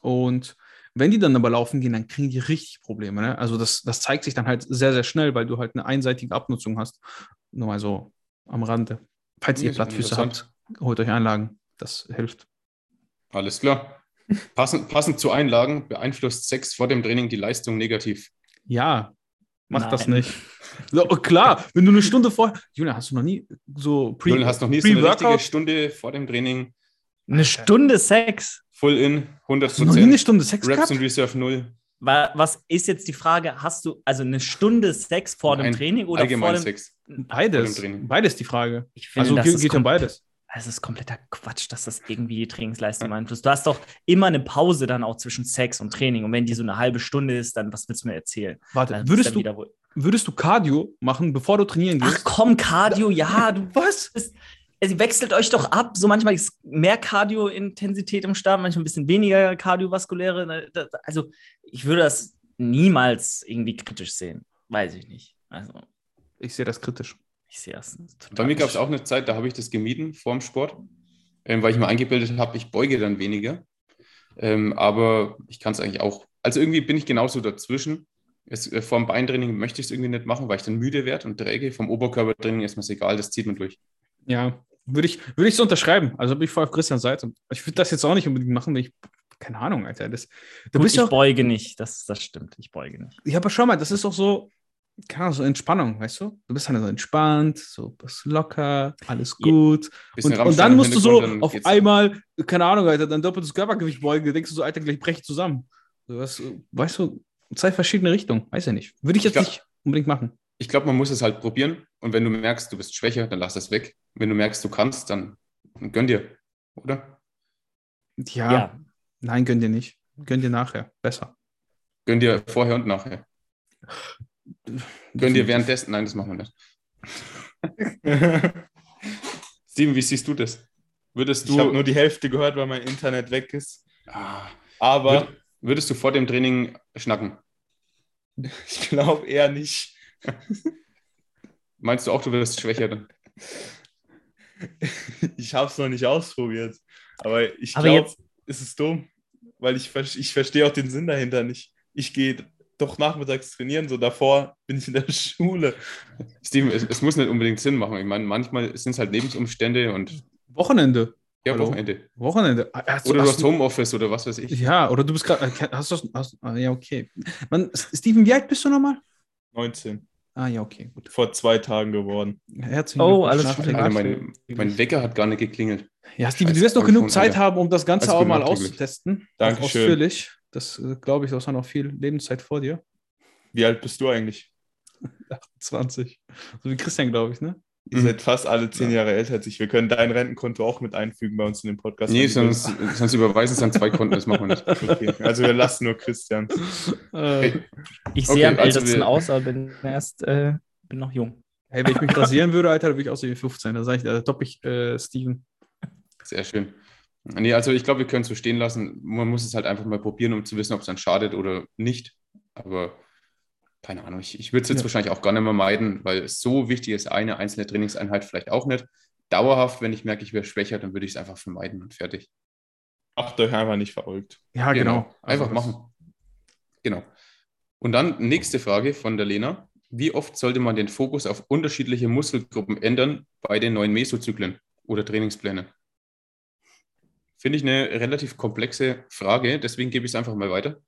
Und wenn die dann aber laufen gehen, dann kriegen die richtig Probleme. Ne? Also das, das zeigt sich dann halt sehr, sehr schnell, weil du halt eine einseitige Abnutzung hast. Nur mal so am Rande. Falls ihr Plattfüße habt, holt euch Einlagen. Das hilft. Alles klar. *laughs* Passend, passend zu Einlagen beeinflusst Sex vor dem Training die Leistung negativ. Ja, mach das Nein. nicht. So, oh, klar, wenn du eine Stunde vor. Julian, hast du noch nie so Pre Du hast noch nie so eine richtige? Stunde vor dem Training Eine Stunde Sex. Full in, 100 Hast du noch nie eine Prozent. Stunde Sex Reps gehabt? und Reserve null. Wa- Was ist jetzt die Frage? Hast du also eine Stunde Sex vor dem Nein, Training oder vor dem Sex. Beides. vor dem Training. Beides die Frage. Ich finde, Also das geht, geht kom- beides. Es ist kompletter Quatsch, dass das irgendwie die Trainingsleistung beeinflusst. Du hast doch immer eine Pause dann auch zwischen Sex und Training. Und wenn die so eine halbe Stunde ist, dann was willst du mir erzählen? Warte, Dann würdest du, wieder wohl- würdest du Cardio machen, bevor du trainieren Ach gehst? komm, Cardio, ja, du was? Es wechselt euch doch ab. So manchmal ist mehr Cardio-Intensität im Start, manchmal ein bisschen weniger kardiovaskuläre. ne, Also ich würde das niemals irgendwie kritisch sehen. Weiß ich nicht. Also Ich sehe das kritisch. ich sehe das total. Bei mir gab es auch eine Zeit, da habe ich das gemieden vor dem Sport, ähm, weil ich mir eingebildet habe, ich beuge dann weniger. Ähm, aber ich kann es eigentlich auch. Also irgendwie bin ich genauso dazwischen. Es, äh, vor dem Beintraining möchte ich es irgendwie nicht machen, weil ich dann müde werde und träge. Vom Oberkörpertraining ist mir es egal, das zieht man durch. Ja, würde ich, würde ich so unterschreiben. Also bin ich voll auf Christians Seite. Ich würde das jetzt auch nicht unbedingt machen, wenn ich. Keine Ahnung, Alter. Das, du Gut, bist ich ja auch. beuge nicht. Das, das stimmt. Ich beuge nicht. Ja, aber schau mal, das ist auch so. Keine Ahnung, so Entspannung, weißt du? Du bist halt so entspannt, so bist locker, alles Ja. gut. Bisschen Und, und dann musst du so auf einmal, keine Ahnung, Alter, dein doppeltes Körpergewicht beugen, denkst du so, Alter, gleich brech ich zusammen. So, was, weißt du, zwei verschiedene Richtungen, weiß ja nicht. Würde ich jetzt Ich glaub- nicht unbedingt machen. Ich glaube, man muss es halt probieren. Und wenn du merkst, du bist schwächer, dann lass es weg. Wenn du merkst, du kannst, dann gönn dir. Oder? Ja, Ja. nein, gönn dir nicht. Gönn dir nachher. Besser. Gönn dir vorher und nachher. Gönn dir währenddessen. Nein, das machen wir nicht. *laughs* Steven, wie siehst du das? Würdest Ich habe du, nur die Hälfte gehört, weil mein Internet weg ist. Ah, Aber würd, würdest du vor dem Training schnacken? ich glaube eher nicht. Meinst du auch, du wirst schwächer dann? *laughs* Ich habe es noch nicht ausprobiert. Aber ich glaube, jetzt- es ist dumm, weil ich, ich verstehe auch den Sinn dahinter nicht. Ich gehe doch nachmittags trainieren, so davor bin ich in der *laughs* Schule. Steven, es, es muss nicht unbedingt Sinn machen. Ich meine, manchmal sind es halt Lebensumstände und Wochenende. ja, Hallo? Wochenende. Wochenende. Ah, hast Oder du hast hast Homeoffice oder was weiß ich. Ja, oder du bist gerade. Hast du. Hast, ah, ja, okay. Man, Steven, wie alt bist du nochmal? 19. Ah, ja, okay, gut. Vor zwei Tagen geworden. Herzlichen Oh, alles. Gute. Alter, mein, mein Wecker hat gar nicht geklingelt. Ja, Steven, du wirst noch genug Zeit Alter. haben, um das Ganze Alles auch mal auszutesten. Dankeschön. Ausführlich. Das äh, glaube ich, du hast noch viel Lebenszeit vor dir. Wie alt bist du eigentlich? *laughs* 20. So wie Christian, glaube ich, ne? Ihr Mhm. seid fast alle zehn Jahre älter als ich. Wir können dein Rentenkonto auch mit einfügen bei uns in den Podcast. Nee, sonst, sonst überweisen es an zwei Konten, das machen wir nicht. Okay, also wir lassen nur Christian. Äh, Ich Okay, sehe am also ältesten wir- aus, aber bin erst äh, bin noch jung. hey, wenn ich mich *laughs* rasieren würde, Alter, dann würde ich aussehen wie 15. Da sage ich, da topp ich äh, Steven. sehr schön. Nee, also ich glaube, wir können es so stehen lassen. Man muss es halt einfach mal probieren, um zu wissen, ob es dann schadet oder nicht. Aber keine Ahnung, ich, ich würde es jetzt Ja. wahrscheinlich auch gar nicht mehr meiden, weil so wichtig ist, eine einzelne Trainingseinheit vielleicht auch nicht. Dauerhaft, wenn ich merke, ich werde schwächer, dann würde ich es einfach vermeiden und fertig. Macht euch einfach nicht verrückt. Ja, genau. Einfach Also das- machen. Genau. Und dann nächste Frage von der Lena. Wie oft sollte man den Fokus auf unterschiedliche Muskelgruppen ändern bei den neuen Mesozyklen oder Trainingsplänen? Finde ich eine relativ komplexe Frage, deswegen gebe ich es einfach mal weiter.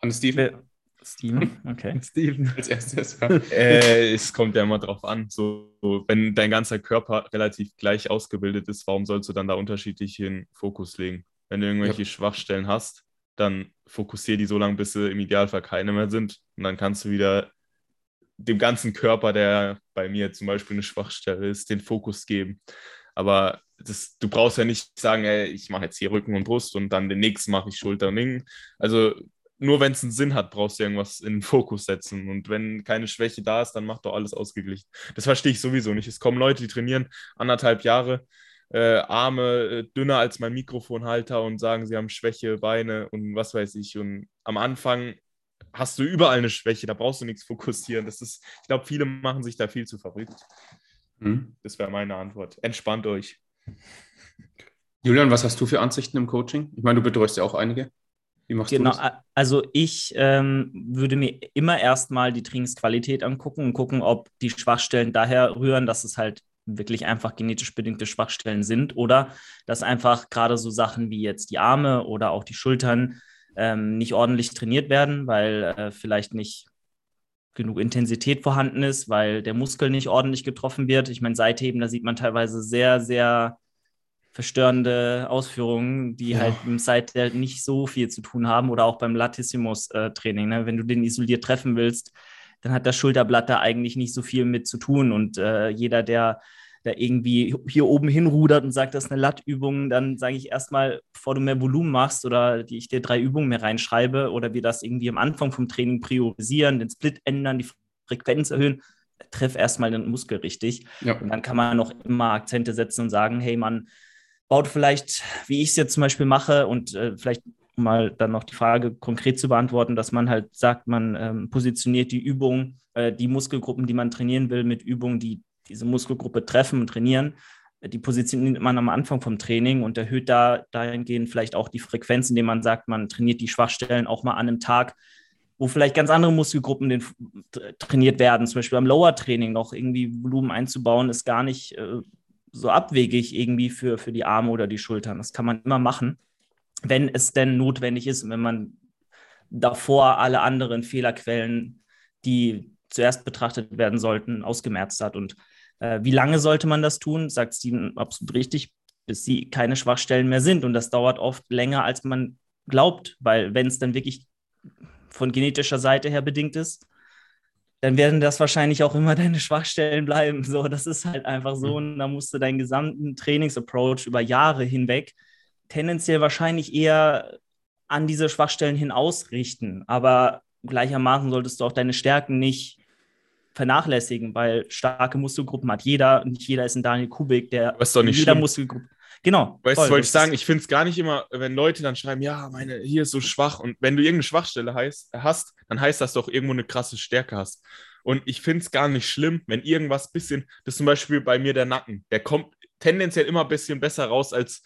An Steven Steven, okay. *laughs* Steven. als erstes. Ja. *laughs* Äh, es kommt ja immer drauf an. So, wenn dein ganzer Körper relativ gleich ausgebildet ist, warum sollst du dann da unterschiedlichen Fokus legen? Wenn du irgendwelche Schwachstellen hast, dann fokussiere die so lange, bis sie im Idealfall keine mehr sind. Und dann kannst du wieder dem ganzen Körper, der bei mir zum Beispiel eine Schwachstelle ist, den Fokus geben. Aber das, du brauchst ja nicht sagen, ey, ich mache jetzt hier Rücken und Brust und dann den nächsten mache ich Schulter und Ringen. Also nur wenn es einen Sinn hat, brauchst du irgendwas in den Fokus setzen. Und wenn keine Schwäche da ist, dann macht doch alles ausgeglichen. Das verstehe ich sowieso nicht. Es kommen Leute, die trainieren anderthalb Jahre, äh, Arme äh, dünner als mein Mikrofonhalter und sagen, sie haben Schwäche, Beine und was weiß ich. Und am Anfang hast du überall eine Schwäche, da brauchst du nichts fokussieren. Das ist, ich glaube, viele machen sich da viel zu verrückt. Hm. Das wäre meine Antwort. Entspannt euch. Julian, was hast du für Ansichten im Coaching? Ich meine, du betreust ja auch einige. Wie machst genau, du das? also ich ähm, würde mir immer erstmal die Trainingsqualität angucken und gucken, ob die Schwachstellen daher rühren, dass es halt wirklich einfach genetisch bedingte Schwachstellen sind oder dass einfach gerade so Sachen wie jetzt die Arme oder auch die Schultern ähm, nicht ordentlich trainiert werden, weil äh, vielleicht nicht genug Intensität vorhanden ist, weil der Muskel nicht ordentlich getroffen wird. Ich meine, Seitheben, da sieht man teilweise sehr, sehr verstörende Ausführungen, die ja. halt im Side nicht so viel zu tun haben oder auch beim Latissimus-Training. Ne? Wenn du den isoliert treffen willst, dann hat das Schulterblatt da eigentlich nicht so viel mit zu tun. Und äh, jeder, der da irgendwie hier oben hinrudert und sagt, das ist eine Lattübung, dann sage ich erstmal, bevor du mehr Volumen machst oder die ich dir drei Übungen mehr reinschreibe oder wir das irgendwie am Anfang vom Training priorisieren, den Split ändern, die Frequenz erhöhen, treff erstmal den Muskel richtig. Ja. Und dann kann man noch immer Akzente setzen und sagen, hey, man baut vielleicht, wie ich es jetzt zum Beispiel mache und äh, vielleicht mal dann noch die Frage konkret zu beantworten, dass man halt sagt, man ähm, positioniert die Übung, äh, die Muskelgruppen, die man trainieren will, mit Übungen, die diese Muskelgruppe treffen und trainieren. Die positioniert man am Anfang vom Training und erhöht da dahingehend vielleicht auch die Frequenz, indem man sagt, man trainiert die Schwachstellen auch mal an einem Tag, wo vielleicht ganz andere Muskelgruppen den, trainiert werden. Zum Beispiel beim Lower-Training noch irgendwie Volumen einzubauen, ist gar nicht äh, so abwegig irgendwie für, für die Arme oder die Schultern. Das kann man immer machen, wenn es denn notwendig ist wenn man davor alle anderen Fehlerquellen, die zuerst betrachtet werden sollten, ausgemerzt hat. Und äh, wie lange sollte man das tun? Sagt Steven absolut richtig, bis sie keine Schwachstellen mehr sind. Und das dauert oft länger, als man glaubt, weil wenn es dann wirklich von genetischer Seite her bedingt ist, dann werden das wahrscheinlich auch immer deine Schwachstellen bleiben. So, das ist halt einfach so. Mhm. Und da musst du deinen gesamten Trainingsapproach über Jahre hinweg tendenziell wahrscheinlich eher an diese Schwachstellen hin ausrichten. Aber gleichermaßen solltest du auch deine Stärken nicht vernachlässigen, weil starke Muskelgruppen hat jeder. Nicht jeder ist ein Daniel Kubik, der jeder schlimm. Muskelgruppe. Genau. Weißt du, wollte ich sagen, ich finde es gar nicht immer, wenn Leute dann schreiben, ja, meine, hier ist so schwach und wenn du irgendeine Schwachstelle heißt, hast, dann heißt das doch irgendwo eine krasse Stärke hast. Und ich finde es gar nicht schlimm, wenn irgendwas bisschen, das ist zum Beispiel bei mir der Nacken, der kommt tendenziell immer ein bisschen besser raus als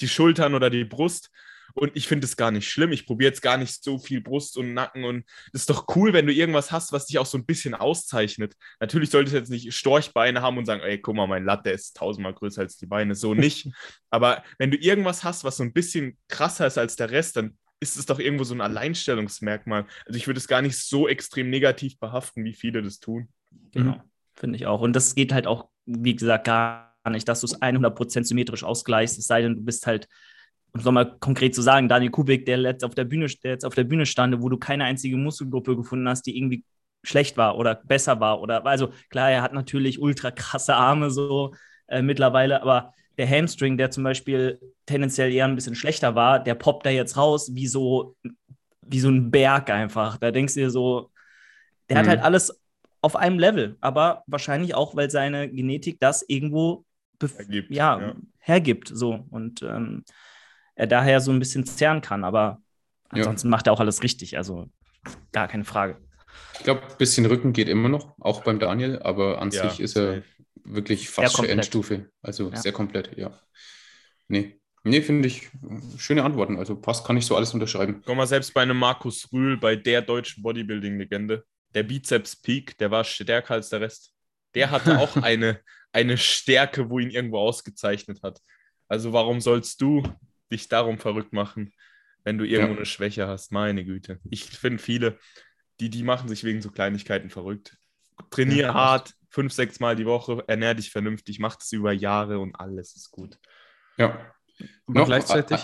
die Schultern oder die Brust. Und ich finde es gar nicht schlimm. Ich probiere jetzt gar nicht so viel Brust und Nacken. Und es ist doch cool, wenn du irgendwas hast, was dich auch so ein bisschen auszeichnet. Natürlich solltest du jetzt nicht Storchbeine haben und sagen, ey, guck mal, mein Latte ist tausendmal größer als die Beine. So nicht. *laughs* Aber wenn du irgendwas hast, was so ein bisschen krasser ist als der Rest, dann ist es doch irgendwo so ein Alleinstellungsmerkmal. Also ich würde es gar nicht so extrem negativ behaften, wie viele das tun. Genau, mhm. finde ich auch. Und das geht halt auch, wie gesagt, gar nicht, dass du es 100% symmetrisch ausgleichst, es sei denn, du bist halt um es nochmal konkret zu sagen, Daniel Kubik, der jetzt auf der Bühne, der jetzt auf der Bühne stand, wo du keine einzige Muskelgruppe gefunden hast, die irgendwie schlecht war oder besser war. Oder also klar, er hat natürlich ultra krasse Arme so äh, mittlerweile, aber der Hamstring, der zum Beispiel tendenziell eher ein bisschen schlechter war, der poppt da jetzt raus wie so, wie so ein Berg einfach. Da denkst du dir so, der mhm. hat halt alles auf einem Level, aber wahrscheinlich auch, weil seine Genetik das irgendwo hergibt, ja, ja, hergibt. So. Und ähm, er daher so ein bisschen zerren kann. Aber ansonsten ja. macht er auch alles richtig. Also gar keine Frage. Ich glaube, ein bisschen Rücken geht immer noch, auch beim Daniel, aber an ja, sich ist er wirklich fast schon Endstufe. Also ja. sehr komplett, ja. Nee. Nee, finde ich schöne Antworten. Also passt, kann ich so alles unterschreiben. Guck mal, selbst bei einem Markus Rühl, bei der deutschen Bodybuilding-Legende, der Bizeps Peak, der war stärker als der Rest. Der hatte auch *laughs* eine, eine Stärke, wo ihn irgendwo ausgezeichnet hat. Also warum sollst du dich darum verrückt machen, wenn du irgendwo ja. eine Schwäche hast. Meine Güte. Ich finde viele, die, die machen sich wegen so Kleinigkeiten verrückt. Trainier ja, hart, fünf, sechs Mal die Woche, ernähr dich vernünftig, mach das über Jahre und alles ist gut. Ja. Und gleichzeitig.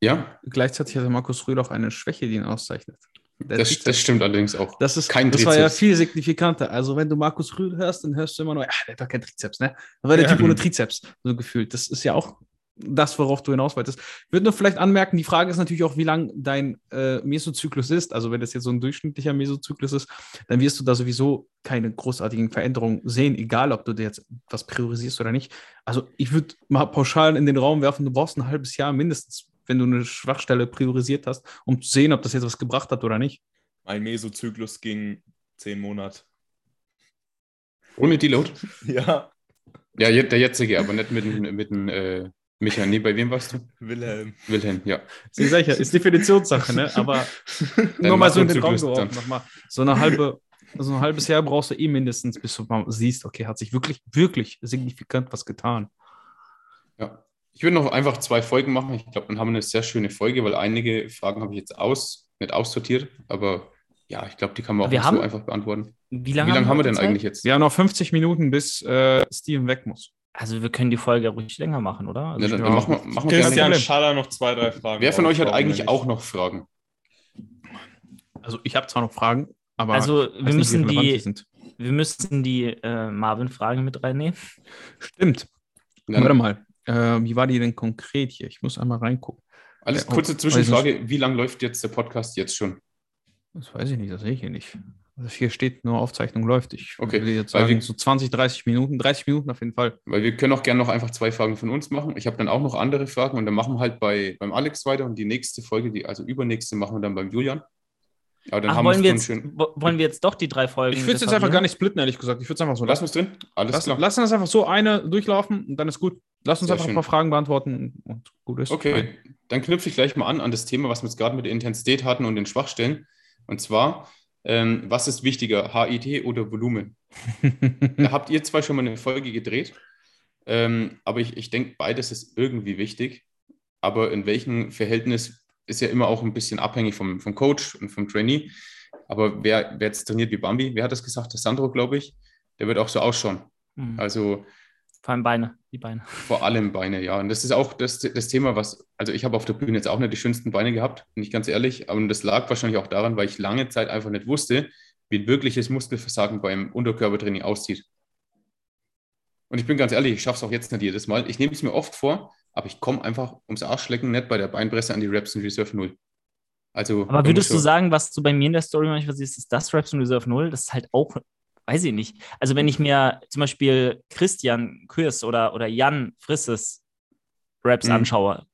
Ja, Gleichzeitig hatte Markus Rühl auch eine Schwäche, die ihn auszeichnet. Das, das stimmt allerdings auch. Das ist Kein Das war ja viel signifikanter. Also, wenn du Markus Rühl hörst, dann hörst du immer nur, ja, der hat doch keinen Trizeps, ne? Dann war der Ja. Typ ohne Trizeps, so gefühlt. Das ist ja auch das, worauf du hinaus wolltest. Ich würde nur vielleicht anmerken, die Frage ist natürlich auch, wie lang dein äh, Mesozyklus ist. Also, wenn das jetzt so ein durchschnittlicher Mesozyklus ist, dann wirst du da sowieso keine großartigen Veränderungen sehen, egal ob du dir jetzt was priorisierst oder nicht. Also, ich würde mal pauschal in den Raum werfen, du brauchst ein halbes Jahr mindestens, wenn du eine Schwachstelle priorisiert hast, um zu sehen, ob das jetzt was gebracht hat oder nicht. Mein Mesozyklus ging zehn Monate. Ohne Deload? *laughs* Ja, Ja, der jetzige, aber nicht mit, dem- mit dem äh, Micha. Nee, bei wem warst du? Wilhelm. Wilhelm, ja. Ist sicher, ist Definitionssache, ne? Aber *laughs* nur mal so in den Raum geworfen, nochmal. So eine halbe, so ein halbes Jahr brauchst du eh mindestens, bis du mal siehst, okay, hat sich wirklich, wirklich signifikant was getan. Ja. Ich würde noch einfach zwei Folgen machen. Ich glaube, dann haben wir eine sehr schöne Folge, weil einige Fragen habe ich jetzt aus, nicht aussortiert, aber ja, ich glaube, die kann man auch Wir nicht haben- so einfach beantworten. Wie Wie lange lange haben wir denn Zeit? eigentlich jetzt? Wir haben noch 50 Minuten, bis äh, Steven weg muss. Also wir können die Folge ruhig länger machen, oder? Also Ja, dann, ja. dann machen wir, machen wir. Christian. Schaller noch zwei, drei Fragen. Wer von euch hat eigentlich auch noch Fragen? Also ich habe zwar noch Fragen, aber also wir müssen die, sind. wir müssen die äh, Marvin-Fragen mit reinnehmen. Stimmt. Dann, Warte mal. Äh, wie war die denn konkret hier? Ich muss einmal reingucken. alles Ja, kurze Zwischenfrage. Wie lange läuft jetzt der Podcast jetzt schon? Das weiß ich nicht, das sehe ich hier nicht. Also hier steht nur Aufzeichnung läuft. Ich Okay, würde jetzt sagen, wir- so 20, 30 Minuten, 30 Minuten auf jeden Fall. Weil wir können auch gerne noch einfach zwei Fragen von uns machen. Ich habe dann auch noch andere Fragen und dann machen wir halt bei, beim Alex weiter und die nächste Folge, die, also übernächste, machen wir dann beim Julian. Aber dann Ach, haben wollen wir, jetzt, wollen wir jetzt doch die drei Folgen? Ich würde es jetzt einfach gar nicht splitten, ehrlich gesagt. Ich würde es einfach so Lassen wir es drin? Alles Lass, klar. lass uns einfach so eine durchlaufen und dann ist gut. Lass uns Sehr einfach schön. ein paar Fragen beantworten und gut ist. Okay, dann knüpfe ich gleich mal an an das Thema, was wir jetzt gerade mit der Intensität hatten und den Schwachstellen. Und zwar, ähm, was ist wichtiger, HIT oder Volumen? *laughs* Da habt ihr zwar schon mal eine Folge gedreht, ähm, aber ich, ich denke, beides ist irgendwie wichtig. Aber in welchem Verhältnis ist ja immer auch ein bisschen abhängig vom, vom Coach und vom Trainee. Aber wer, wer jetzt trainiert wie Bambi, wer hat das gesagt? Der Sandro, glaube ich, der wird auch so ausschauen. Mhm. Also Vor allem Beine, die Beine. vor allem Beine, ja. Und das ist auch das, das Thema, was, also ich habe auf der Bühne jetzt auch nicht die schönsten Beine gehabt, bin ich ganz ehrlich. Aber das lag wahrscheinlich auch daran, weil ich lange Zeit einfach nicht wusste, wie ein wirkliches Muskelversagen beim Unterkörpertraining aussieht. Und ich bin ganz ehrlich, ich schaffe es auch jetzt nicht jedes Mal. Ich nehme es mir oft vor, aber ich komme einfach ums Arschlecken nicht bei der Beinpresse an die Reps in Reserve 0. Also, Aber würdest du sagen, was du bei mir in der Story manchmal siehst, ist das Reps in Reserve 0? Das ist halt auch, weiß ich nicht. Also wenn ich mir zum Beispiel Christian Kürs oder, oder Jan Frisses Raps Mhm. anschaue,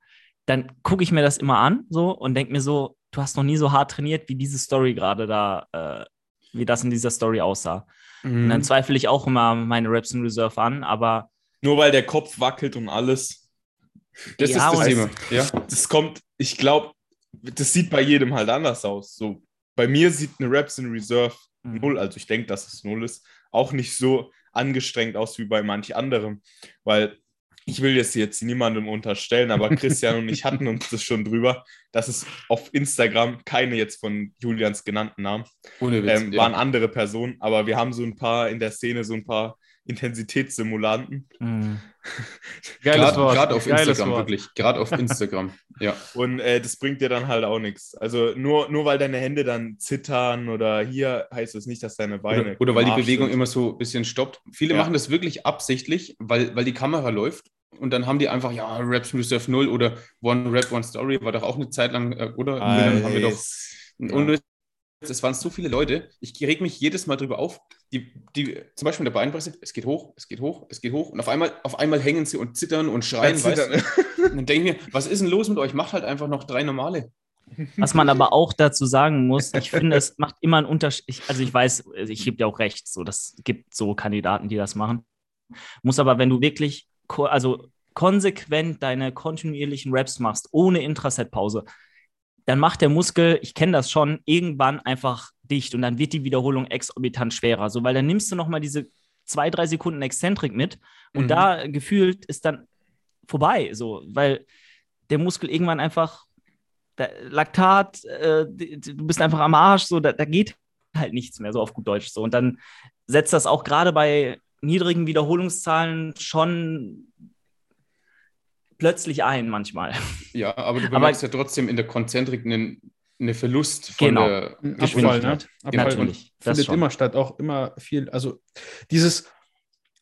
dann gucke ich mir das immer an so und denke mir so, du hast noch nie so hart trainiert, wie diese Story gerade da, äh, wie das in dieser Story aussah. Und dann Mhm. zweifle ich auch immer meine Raps in Reserve an, aber Nur weil der Kopf wackelt und alles. Das Ja, ist das Thema. Ja. Das kommt, ich glaube, das sieht bei jedem halt anders aus. So, bei mir sieht eine Raps in Reserve Mhm. Null, also ich denke, dass es null ist, auch nicht so angestrengt aus wie bei manch anderem. Weil ich will jetzt, jetzt niemandem unterstellen, aber Christian und ich *laughs* hatten uns das schon drüber, dass es auf Instagram keine jetzt von Julians genannten Namen Ohne Witz. ähm, ja. waren andere Personen, aber wir haben so ein paar in der Szene, so ein paar Intensitätssimulanten. Mhm. *laughs* Geiles Wort. Gerade auf Geiles Instagram, Wort. wirklich. Gerade auf *laughs* Instagram. ja. Und äh, das bringt dir dann halt auch nichts. Also nur, nur weil deine Hände dann zittern oder hier heißt es nicht, dass deine Beine. Oder, oder weil die Bewegung sind. immer so ein bisschen stoppt. Viele Ja. machen das wirklich absichtlich, weil, weil die Kamera läuft und dann haben die einfach, ja, Raps Reserve 0 oder One Rap, One Story war doch auch eine Zeit lang, äh, oder? Haben wir doch, Eis. und es waren so viele Leute, ich reg mich jedes Mal drüber auf, die, die zum Beispiel in der Beinpresse, es geht hoch, es geht hoch, es geht hoch und auf einmal, auf einmal hängen sie und zittern und schreien, Ja, weißt zittern. du? *laughs* Und dann denke ich mir, was ist denn los mit euch? Macht halt einfach noch drei normale. Was man aber auch dazu sagen muss, ich finde, es macht immer einen Unterschied. Ich, also ich weiß, ich gebe dir auch recht, so das gibt so Kandidaten, die das machen. Muss aber, wenn du wirklich also konsequent deine kontinuierlichen Reps machst, ohne Intraset-Pause, dann macht der Muskel, ich kenne das schon, irgendwann einfach dicht und dann wird die Wiederholung exorbitant schwerer. So, weil dann nimmst du nochmal diese zwei, drei Sekunden Exzentrik mit und Mhm. da gefühlt ist dann vorbei, so, weil der Muskel irgendwann einfach da, Laktat, äh, du bist einfach am Arsch, so, da, da geht halt nichts mehr, so auf gut Deutsch. So. Und dann setzt das auch gerade bei niedrigen Wiederholungszahlen schon plötzlich ein manchmal. *laughs* Ja, aber du bemerkst ja trotzdem in der Konzentrik einen, einen Verlust von Genau. der Ein Geschwindigkeit. Abfall, ne? Abfall Natürlich. Das findet schon. immer statt, auch immer viel. Also dieses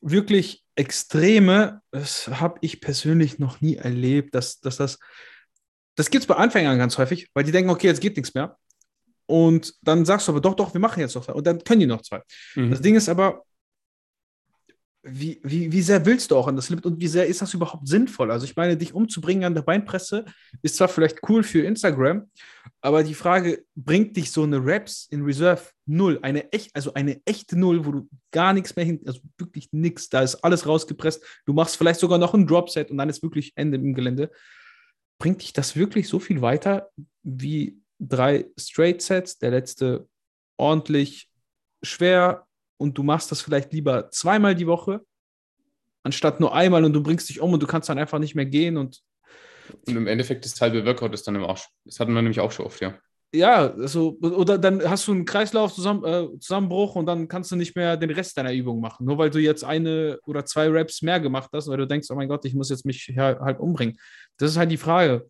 wirklich Extreme, das habe ich persönlich noch nie erlebt, dass, dass das, das gibt es bei Anfängern ganz häufig, weil die denken, okay, jetzt geht nichts mehr. Und dann sagst du aber, doch, doch, wir machen jetzt noch zwei. Und dann können die noch zwei. Mhm. Das Ding ist aber, wie, wie, wie sehr willst du auch an das Limit und wie sehr ist das überhaupt sinnvoll? Also ich meine, dich umzubringen an der Beinpresse ist zwar vielleicht cool für Instagram, aber die Frage, bringt dich so eine Raps in Reserve null, eine echt, also eine echte Null, wo du gar nichts mehr hin, also wirklich nichts, da ist alles rausgepresst, du machst vielleicht sogar noch ein Dropset und dann ist wirklich Ende im Gelände. Bringt dich das wirklich so viel weiter wie drei Straight Sets, der letzte ordentlich schwer und du machst das vielleicht lieber zweimal die Woche, anstatt nur einmal und du bringst dich um und du kannst dann einfach nicht mehr gehen und Und im Endeffekt das halbe Workout ist dann im Arsch. Das hatten wir nämlich auch schon oft, ja. ja, also, oder dann hast du einen Kreislauf zusammen, äh, Zusammenbruch und dann kannst du nicht mehr den Rest deiner Übung machen, nur weil du jetzt eine oder zwei Raps mehr gemacht hast, weil du denkst, oh mein Gott, ich muss jetzt mich hier halt umbringen. Das ist halt die Frage.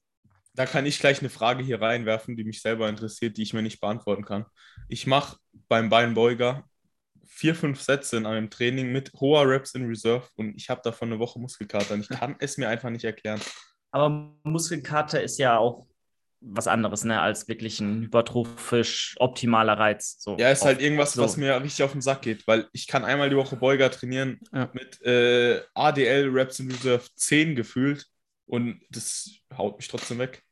Da kann ich gleich eine Frage hier reinwerfen, die mich selber interessiert, die ich mir nicht beantworten kann. Ich mache beim Beinbeuger vier, fünf Sätze in einem Training mit hoher Reps in Reserve und ich habe davon eine Woche Muskelkater und ich kann es mir einfach nicht erklären. Aber Muskelkater ist ja auch was anderes, ne, als wirklich ein hypertrophisch optimaler Reiz. So Ja, ist halt irgendwas, so. was mir richtig auf den Sack geht, weil ich kann einmal die Woche Beuger trainieren Ja. mit äh, ADL Reps in Reserve 10 gefühlt und das haut mich trotzdem weg.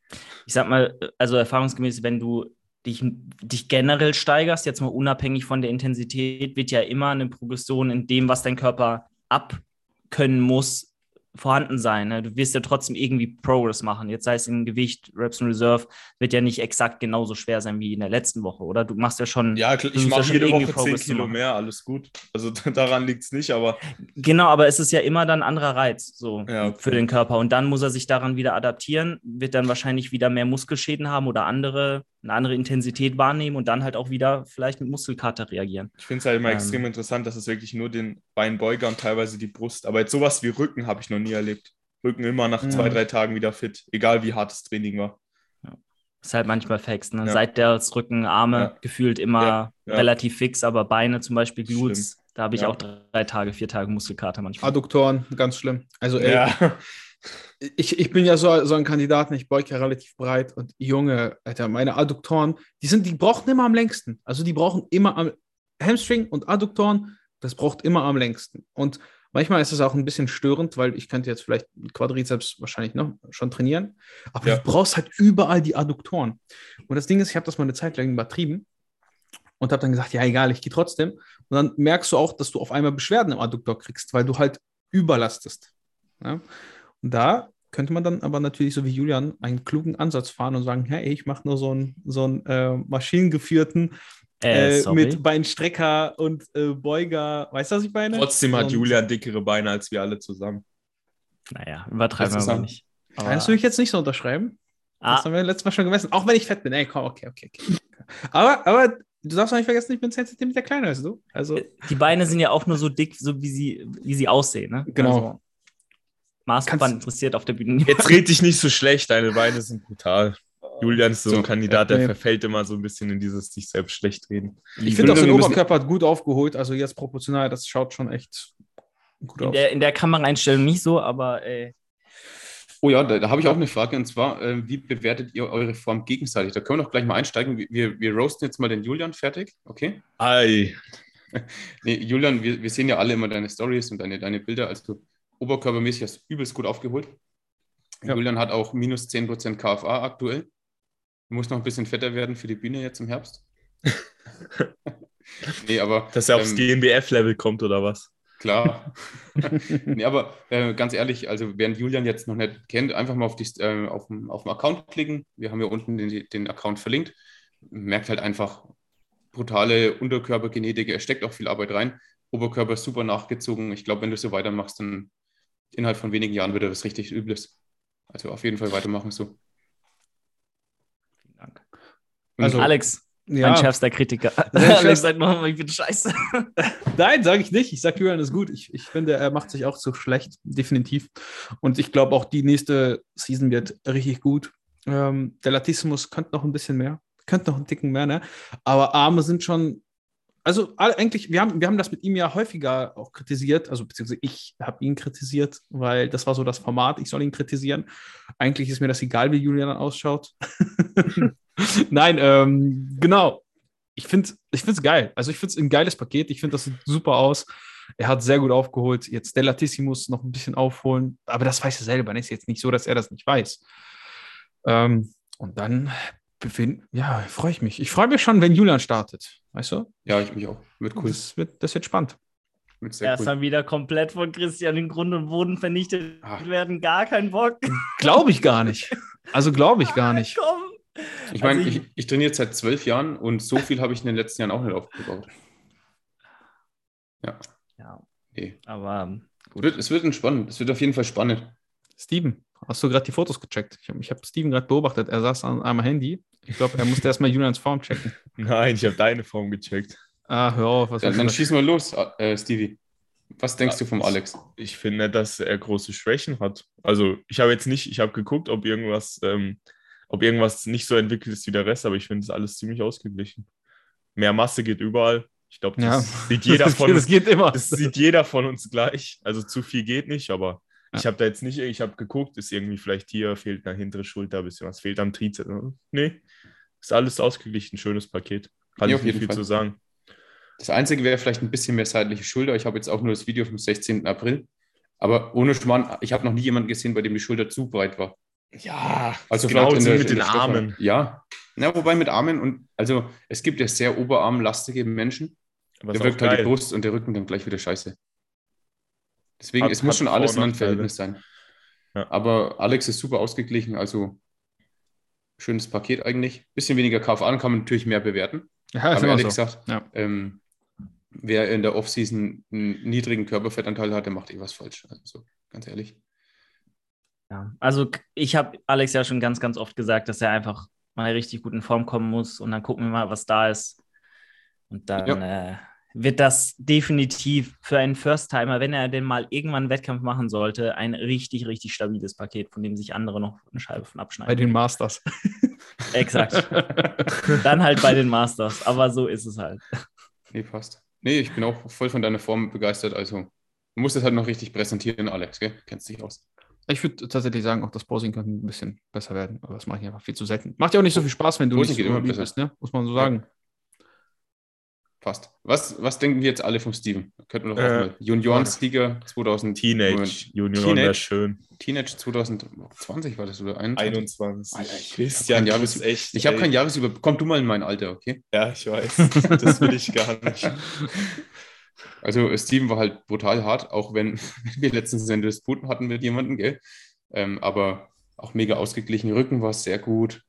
ich sag mal, also erfahrungsgemäß, wenn du dich, dich generell steigerst, jetzt mal unabhängig von der Intensität, wird ja immer eine Progression in dem, was dein Körper abkönnen muss, vorhanden sein. Ne? Du wirst ja trotzdem irgendwie Progress machen. Jetzt sei es im Gewicht, Reps in Reserve, wird ja nicht exakt genauso schwer sein wie in der letzten Woche, oder? Du machst ja schon. Ja, ich mache schon jede irgendwie Woche 10 Progress zu Kilo mehr, alles gut. Also *laughs* daran liegt es nicht, aber Genau, aber es ist ja immer dann ein anderer Reiz so Ja, okay. für den Körper. Und dann muss er sich daran wieder adaptieren, wird dann wahrscheinlich wieder mehr Muskelschäden haben oder andere, eine andere Intensität wahrnehmen und dann halt auch wieder vielleicht mit Muskelkater reagieren. Ich finde es halt immer Ähm. extrem interessant, dass es wirklich nur den Beinbeuger und teilweise die Brust, aber jetzt sowas wie Rücken habe ich noch nie erlebt. Rücken immer nach Ja. zwei, drei Tagen wieder fit, egal wie hart das Training war. Ist halt manchmal fix. Ne? Ja. Seit der das Rücken, Arme Ja. gefühlt immer Ja, ja. relativ fix, aber Beine zum Beispiel, Glutes, da habe ich Ja. auch drei Tage, vier Tage Muskelkater manchmal. Adduktoren, ganz schlimm. Also ey, Ja, *laughs* ich, ich bin ja so, so ein Kandidat, ich beuge ja relativ breit und Junge, Alter, meine Adduktoren, die sind, die brauchen immer am längsten. Also die brauchen immer am Hamstring und Adduktoren, das braucht immer am längsten. Und manchmal ist es auch ein bisschen störend, weil ich könnte jetzt vielleicht Quadrizeps wahrscheinlich noch schon trainieren, aber Ja. du brauchst halt überall die Adduktoren. Und das Ding ist, ich habe das mal eine Zeit lang übertrieben und habe dann gesagt, ja egal, ich gehe trotzdem. Und dann merkst du auch, dass du auf einmal Beschwerden im Adduktor kriegst, weil du halt überlastest. Ja? Und da könnte man dann aber natürlich so wie Julian einen klugen Ansatz fahren und sagen, hey, ich mache nur so einen, so einen äh, maschinengeführten Äh, äh, mit Beinstrecker und äh, Beuger. Weißt du, was ich meine? trotzdem hat Und- Julian dickere Beine als wir alle zusammen. naja, übertreiben Das wir mal nicht. Das würde ich jetzt nicht so unterschreiben. Das ah, haben wir letztes Mal schon gemessen. Auch wenn ich fett bin. Ey, komm, okay, okay, okay. Aber, aber du darfst auch nicht vergessen, ich bin 10 cm kleiner als du. Also, die Beine sind ja auch nur so dick, so wie sie, wie sie aussehen. Ne? Genau. Also, Maßband Kannst- interessiert auf der Bühne. Jetzt *laughs* red dich nicht so schlecht, deine Beine sind brutal. Julian ist so, So, ein Kandidat, der nee. verfällt immer so ein bisschen in dieses sich selbst schlecht reden. ich finde auch, sein Oberkörper hat gut aufgeholt. Also jetzt proportional, das schaut schon echt gut In aus. der, in der Kameraeinstellung nicht so, aber äh, Oh ja, da, da habe ich auch eine Frage und zwar, äh, wie bewertet ihr eure Form gegenseitig? Da können wir doch gleich mal einsteigen. Wir- Wir, wir roasten jetzt mal den Julian fertig, okay? Ei. *laughs* Nee, Julian, wir, wir sehen ja alle immer deine Stories und deine, deine Bilder. Also oberkörpermäßig hast übelst gut aufgeholt. Ja. Julian hat auch minus 10% KFA aktuell. Du musst noch ein bisschen fetter werden für die Bühne jetzt im Herbst. *laughs* nee, aber. Dass er aufs ähm, GmbF-Level kommt oder was? Klar. *laughs* nee, aber äh, ganz ehrlich, also während Julian jetzt noch nicht kennt, einfach mal auf, die, äh, auf, den, auf den Account klicken. Wir haben ja unten den, den Account verlinkt. Merkt halt einfach brutale Unterkörpergenetik. Er steckt auch viel Arbeit rein. Oberkörper ist super nachgezogen. Ich glaube, wenn du so weitermachst, dann innerhalb von wenigen Jahren wird er was richtig Übles. Also auf jeden Fall weitermachen so. Vielen Dank. Also- Alex, Mein schärfster Kritiker. Alex sagt noch ich bin scheiße. *laughs* Nein, sage ich nicht. Ich sage, Julian ist gut. Ich, ich finde, er macht sich auch zu schlecht, definitiv. Und ich glaube, auch die nächste Season wird richtig gut. Ähm, der Latissimus könnte noch ein bisschen mehr. Könnte noch einen Ticken mehr, ne? Aber Arme sind schon. Also eigentlich, wir haben, wir haben das mit ihm ja häufiger auch kritisiert, also beziehungsweise ich habe ihn kritisiert, weil das war so das Format, ich soll ihn kritisieren. Eigentlich ist mir das egal, wie Julian ausschaut. *laughs* *laughs* Nein, ähm, genau. Ich finde es geil. Also ich finde es ein geiles Paket. Ich finde, das sieht super aus. Er hat sehr gut aufgeholt. Jetzt Delatissimus noch ein bisschen aufholen. Aber das weiß er selber. Ist jetzt nicht so, dass er das nicht weiß. Ähm, und dann ja, freue ich mich. Ich freue mich schon, wenn Julian startet. Weißt du? Ja, ich mich auch. Wird cool. Das wird, das wird spannend. Erst cool. wieder komplett von Christian in Grund und Boden vernichtet Ach. werden. Gar keinen Bock. Glaube ich gar nicht. Also glaube ich gar nicht. *laughs* Komm. Ich meine, also ich, ich, ich, trainiere seit zwölf Jahren und so viel habe ich in den letzten Jahren auch nicht aufgebaut. Ja. Ja. Nee. Aber ähm, gut. Es wird spannend. Es wird auf jeden Fall spannend. Steven, hast du gerade die Fotos gecheckt? Ich habe hab Steven gerade beobachtet. Er saß an einem Handy. Ich glaube, er musste erstmal Julians Form checken. *laughs* Nein, ich habe deine Form gecheckt. Ah, hör auf. Was ja, dann schieß mal los, äh, Stevie. Was denkst du vom Alex? Ich finde, dass er große Schwächen hat. Also, ich habe jetzt nicht, ich habe geguckt, ob irgendwas ähm, ob irgendwas nicht so entwickelt ist wie der Rest, aber ich finde es alles ziemlich ausgeglichen. Mehr Masse geht überall. Ich glaube, das ja. sieht jeder *laughs* von uns. geht immer. Das sieht jeder von uns gleich. Also zu viel geht nicht, aber ja. Ich habe da jetzt nicht, ich habe geguckt, ist irgendwie vielleicht hier, fehlt eine hintere Schulter, ein bisschen was fehlt am Trizeps. Nee, ist alles ausgeglichen, schönes Paket. Kann ja, ich nicht viel Fall. zu sagen. Das Einzige wäre vielleicht ein bisschen mehr seitliche Schulter. Ich habe jetzt auch nur das Video vom 16. April. Aber ohne Schmarrn, ich habe noch nie jemanden gesehen, bei dem die Schulter zu breit war. Ja, also genau der, mit den Armen. Ja. ja, wobei mit Armen und also es gibt ja sehr oberarmlastige Menschen. Aber der wirkt halt die Brust und der Rücken dann gleich wieder scheiße. Deswegen, hat, es muss schon alles in einem Verhältnis sein. Ja. Aber Alex ist super ausgeglichen, also schönes Paket eigentlich. Bisschen weniger KFA kann man natürlich mehr bewerten. Ja, Aber ehrlich so. gesagt, ja. ähm, wer in der Offseason einen niedrigen Körperfettanteil hat, der macht eh was falsch. Also ganz ehrlich. Ja, also ich habe Alex ja schon ganz, ganz oft gesagt, dass er einfach mal richtig gut in Form kommen muss und dann gucken wir mal, was da ist. Und dann ja. äh, wird das definitiv für einen First-Timer, wenn er denn mal irgendwann einen Wettkampf machen sollte, ein richtig, richtig stabiles Paket, von dem sich andere noch eine Scheibe von abschneiden. Bei den Masters. *laughs* Exakt. *laughs* dann halt bei den Masters, aber so ist es halt. Nee, passt. Nee, ich bin auch voll von deiner Form begeistert. Also, du musst es halt noch richtig präsentieren, Alex, gell? Kennst dich aus. Ich würde tatsächlich sagen, auch das Posing könnte ein bisschen besser werden, aber das mache ich einfach viel zu selten. Macht ja auch nicht so viel Spaß, wenn du Posing nicht so immer bist, ne? muss man so sagen. Ja. Fast. Was, was denken wir jetzt alle vom Steven? Könnten wir doch äh, mal. Junioren-Sieger 2000. Teenage. Junioren wäre schön. Teenage 2020 war das oder 21? 21. Alter, ich Christian, Jahres echt. Ich habe kein Jahresüber. Komm du mal in mein Alter, okay? Ja, ich weiß. das will ich gar *laughs* nicht. Also Steven war halt brutal hart, auch wenn, *laughs* wir letztens einen Disput hatten mit jemandem, gell? Ähm, aber auch mega ausgeglichen. Rücken war sehr gut.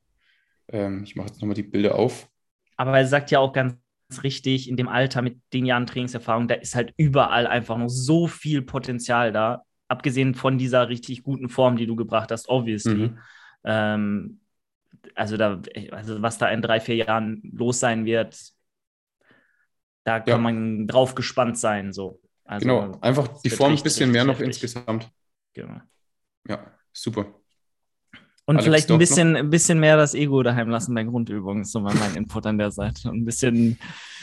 Ähm, ich mache jetzt nochmal die Bilder auf. Aber er sagt ja auch ganz richtig, in dem Alter mit den Jahren Trainingserfahrung, da ist halt überall einfach noch so viel Potenzial da. Abgesehen von dieser richtig guten Form, die du gebracht hast, obviously. Mhm. Ähm, also, da, also was da in drei, vier Jahren los sein wird, da kann ja. man drauf gespannt sein. So. Also, genau, einfach die Form ein bisschen mehr noch insgesamt. Genau. Ja, super. Und Alex vielleicht ein bisschen, ein bisschen mehr das Ego daheim lassen bei Grundübungen, ist so mal mein Input an der Seite. Und ein bisschen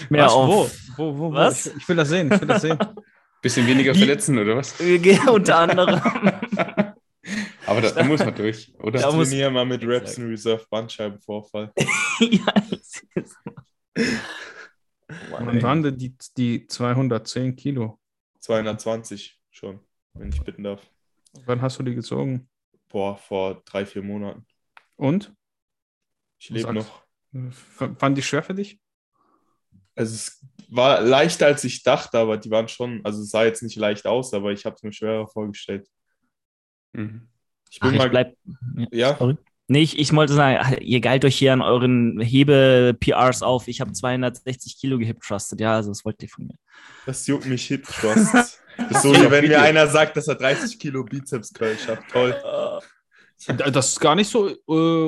mehr was, auf. Wo? Wo, wo, was? Ich, ich, will das sehen, ich will das sehen. *laughs* bisschen weniger Die, verletzen, oder was? *laughs* Unter anderem. *laughs* Aber da, da, muss man durch, oder? Da muss trainiere mal mit Reps in Reserve Bandscheibenvorfall. ja, ich mal. Und waren die, die 210 Kilo? 220 schon, wenn ich bitten darf. Wann hast du die gezogen? Boah, vor drei, vier Monaten. Und? Ich lebe noch. Fand die schwer für dich? Also es war leichter als ich dachte, aber die waren schon, also es sah jetzt nicht leicht aus, aber ich habe es mir schwerer vorgestellt. Mhm. Ich bin Ach, mal. Ich bleib, ja. Sorry. Nee, ich, ich wollte sagen, ihr geilt euch hier an euren Hebe-PRs auf. Ich habe 260 Kilo gehip-trusted. Ja, also das wollt ihr von mir. Das juckt mich hip-trust. *laughs* das ist so, wie wenn mir einer sagt, dass er 30 Kilo Bizeps-Curl schafft. Toll. Das ist gar nicht so äh,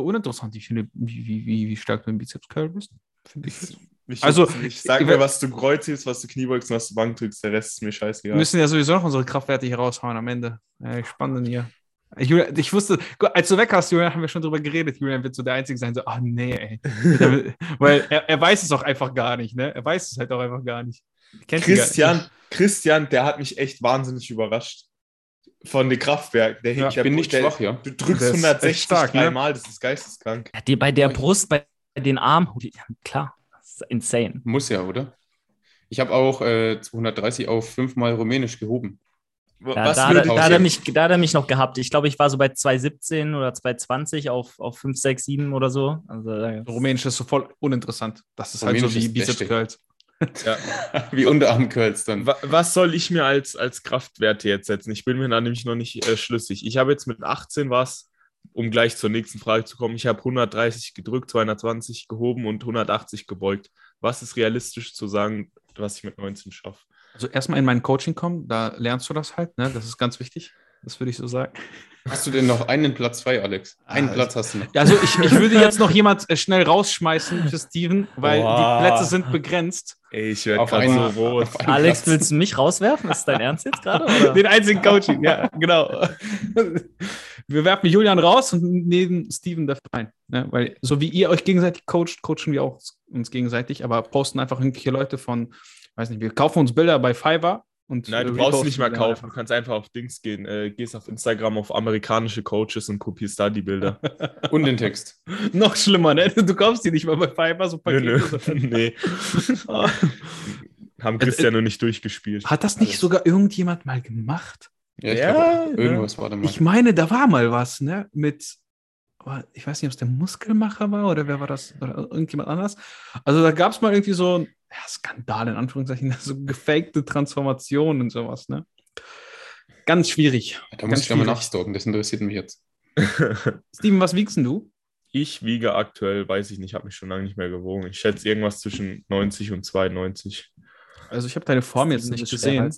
uninteressant, wie, wie, wie, wie stark du im Bizeps-Curl bist. Finde ich. Mich Also, nicht. Sag ich- mir, was du Kreuzhebst, was du Kniebeugst und was du Bank drückst. Der Rest ist mir Wir scheißegal. müssen ja sowieso noch unsere Kraftwerte hier raushauen am Ende. Ja, spannend hier. Julian, ich wusste, als du weg warst, Julian, haben wir schon drüber geredet. Julian wird so der Einzige sein, so, ah nee, ey. *laughs* Weil er, er weiß es auch einfach gar nicht, ne? Er weiß es halt auch einfach gar nicht. Kennt Christian, Christian, der hat mich echt wahnsinnig überrascht. Von den Kraftwerken. Der, Ja, Ich bin nicht der, schwach, ja. Du drückst Der ist 160 echt stark, ne? dreimal, das ist geisteskrank. Ja, die, bei der Brust, bei den Armen, oh, klar, das ist insane. Muss ja, oder? Ich habe auch äh, 230 auf fünfmal Rumänisch gehoben. Ja, was da, da, da, hat er mich, da hat er mich noch gehabt. Ich glaube, ich war so bei 2,17 oder 2,20 auf, auf 5, 6, 7 oder so. Also, Rumänisch ist so voll uninteressant. Das ist halt so Rumänisch wie Bizeps. Curls. Ja. *laughs* Wie Unterarm-Curls dann. Wa- Was soll ich mir als, als Kraftwerte jetzt setzen? Ich bin mir da nämlich noch nicht äh, schlüssig. Ich habe jetzt mit 18 was, um gleich zur nächsten Frage zu kommen. Ich habe 130 gedrückt, 220 gehoben und 180 gebeugt. Was ist realistisch zu sagen, was ich mit 19 schaffe? Also erstmal in mein Coaching kommen, da lernst du das halt, ne? Das ist ganz wichtig. Das würde ich so sagen. Hast du denn noch einen Platz frei, Alex? Einen Ah, Platz hast du noch. Ja, Also ich, ich würde jetzt noch jemand äh, schnell rausschmeißen für Steven, weil Boah. die Plätze sind begrenzt. Ey, ich werde Auf gerade einen- so rot. auf einen Alex, Platz. willst du mich rauswerfen? Ist dein Ernst jetzt gerade? oder? Den einzigen Coaching, ja, genau. Wir werfen Julian raus und nehmen Steven dafür rein. Ne? Weil so wie ihr euch gegenseitig coacht, coachen wir auch uns gegenseitig, aber posten einfach irgendwelche Leute von, weiß nicht, wir kaufen uns Bilder bei Fiverr und Nein, du äh, brauchst nicht mehr kaufen. Du kannst einfach auf Dings gehen. Äh, gehst auf Instagram auf amerikanische Coaches und kopierst da die Bilder. *laughs* Und den Text. *laughs* Noch schlimmer, ne? Du kaufst die nicht mal bei Fiverr, so nö, Pakete. nö. *laughs* nee. Ah. Haben Christian noch nicht durchgespielt. Hat das nicht sogar irgendjemand mal gemacht? Ja, ich Ja, glaube, ja. irgendwas war da mal. Ich meine, da war mal was, ne? Mit, aber ich weiß nicht, ob es der Muskelmacher war oder wer war das? Oder irgendjemand anders. Also da gab es mal irgendwie so ein ja, Skandal, in Anführungszeichen, *laughs* so gefakte Transformationen und sowas, ne? Ganz schwierig. da muss ganz ich da mal schwierig. nachstalken, das interessiert mich jetzt. *laughs* *laughs* Steven, was wiegst denn du? Ich wiege aktuell, weiß ich nicht, habe mich schon lange nicht mehr gewogen. Ich schätze irgendwas zwischen 90 und 92. Also ich habe deine Form jetzt nicht gesehen.